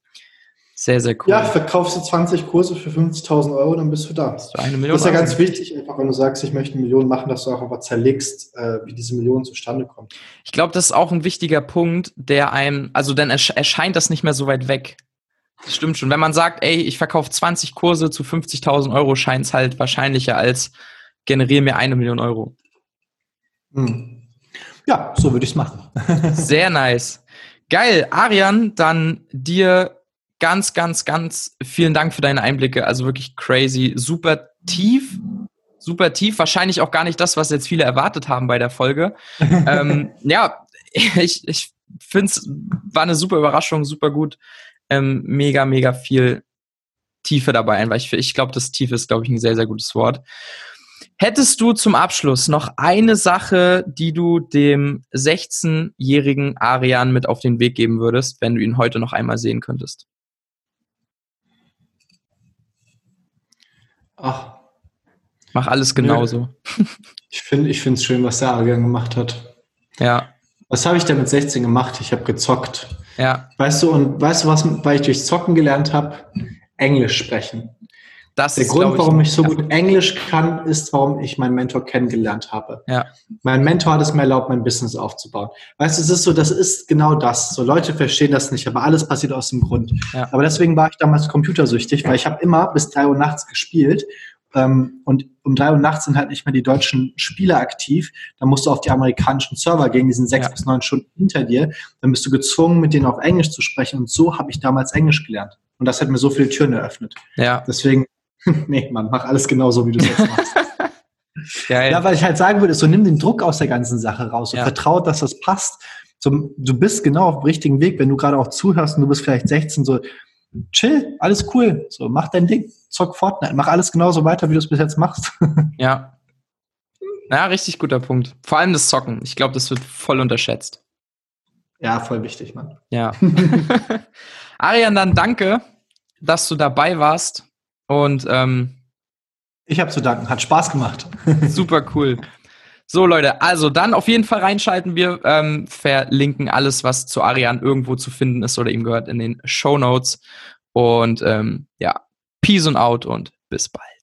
Sehr, sehr cool. Ja, verkaufst du 20 Kurse für 50.000 Euro, dann bist du da. Bist du eine Million das ist ja ganz wichtig, einfach wenn du sagst, ich möchte eine Million machen, dass du auch einfach zerlegst, äh, wie diese Million zustande kommt. Ich glaube, das ist auch ein wichtiger Punkt, der einem, also dann erscheint das nicht mehr so weit weg. Das stimmt schon. Wenn man sagt, ey, ich verkaufe 20 Kurse zu 50.000 Euro, scheint es halt wahrscheinlicher als generiere mir eine Million Euro. Hm. Ja, so würde ich es machen. (laughs) Sehr nice. Geil. Arian, dann dir ganz, ganz, ganz vielen Dank für deine Einblicke. Also wirklich crazy. Super tief. Super tief. Wahrscheinlich auch gar nicht das, was jetzt viele erwartet haben bei der Folge. (laughs) ähm, ja, (laughs) ich, ich finde es war eine super Überraschung, super gut ähm, mega, mega viel Tiefe dabei ein, weil ich, ich glaube, das Tiefe ist, glaube ich, ein sehr, sehr gutes Wort. Hättest du zum Abschluss noch eine Sache, die du dem 16-jährigen Arian mit auf den Weg geben würdest, wenn du ihn heute noch einmal sehen könntest? Ach. Mach alles genauso. (laughs) Ich finde ich es schön, was der Arian gemacht hat. Ja. Was habe ich denn mit 16 gemacht? Ich habe gezockt. Ja. Weißt du, und weißt du was, weil ich durchs Zocken gelernt habe? Englisch sprechen. Das Der ist, Grund, ich, warum ich so gut Englisch kann, ist, warum ich meinen Mentor kennengelernt habe. Ja. Mein Mentor hat es mir erlaubt, mein Business aufzubauen. Weißt du, es ist so, das ist genau das. So Leute verstehen das nicht, aber alles passiert aus dem Grund. Ja. Aber deswegen war ich damals computersüchtig, weil ich habe immer bis drei Uhr nachts gespielt ähm, und um drei Uhr nachts sind halt nicht mehr die deutschen Spieler aktiv. Dann musst du auf die amerikanischen Server gehen, die sind sechs ja. bis neun Stunden hinter dir. Dann bist du gezwungen, mit denen auf Englisch zu sprechen. Und so habe ich damals Englisch gelernt. Und das hat mir so viele Türen eröffnet. Ja. Deswegen, (laughs) nee, Mann, mach alles genauso, wie du es jetzt machst. Geil. (laughs) Ja, weil ich halt sagen würde, so nimm den Druck aus der ganzen Sache raus und ja. vertraut, dass das passt. So, du bist genau auf dem richtigen Weg, wenn du gerade auch zuhörst und du bist vielleicht 16, so chill, alles cool, so mach dein Ding zock Fortnite, mach alles genauso weiter, wie du es bis jetzt machst. (laughs) ja. Ja, richtig guter Punkt. Vor allem das Zocken. Ich glaube, das wird voll unterschätzt. Ja, voll wichtig, Mann. Ja. (laughs) (laughs) Arian, dann danke, dass du dabei warst. Und ähm, ich habe zu danken. Hat Spaß gemacht. super cool. So, Leute, also dann auf jeden Fall reinschalten. Wir ähm, verlinken alles, was zu Arian irgendwo zu finden ist oder ihm gehört, in den Show Notes. Und ähm, ja, Peace und out und bis bald.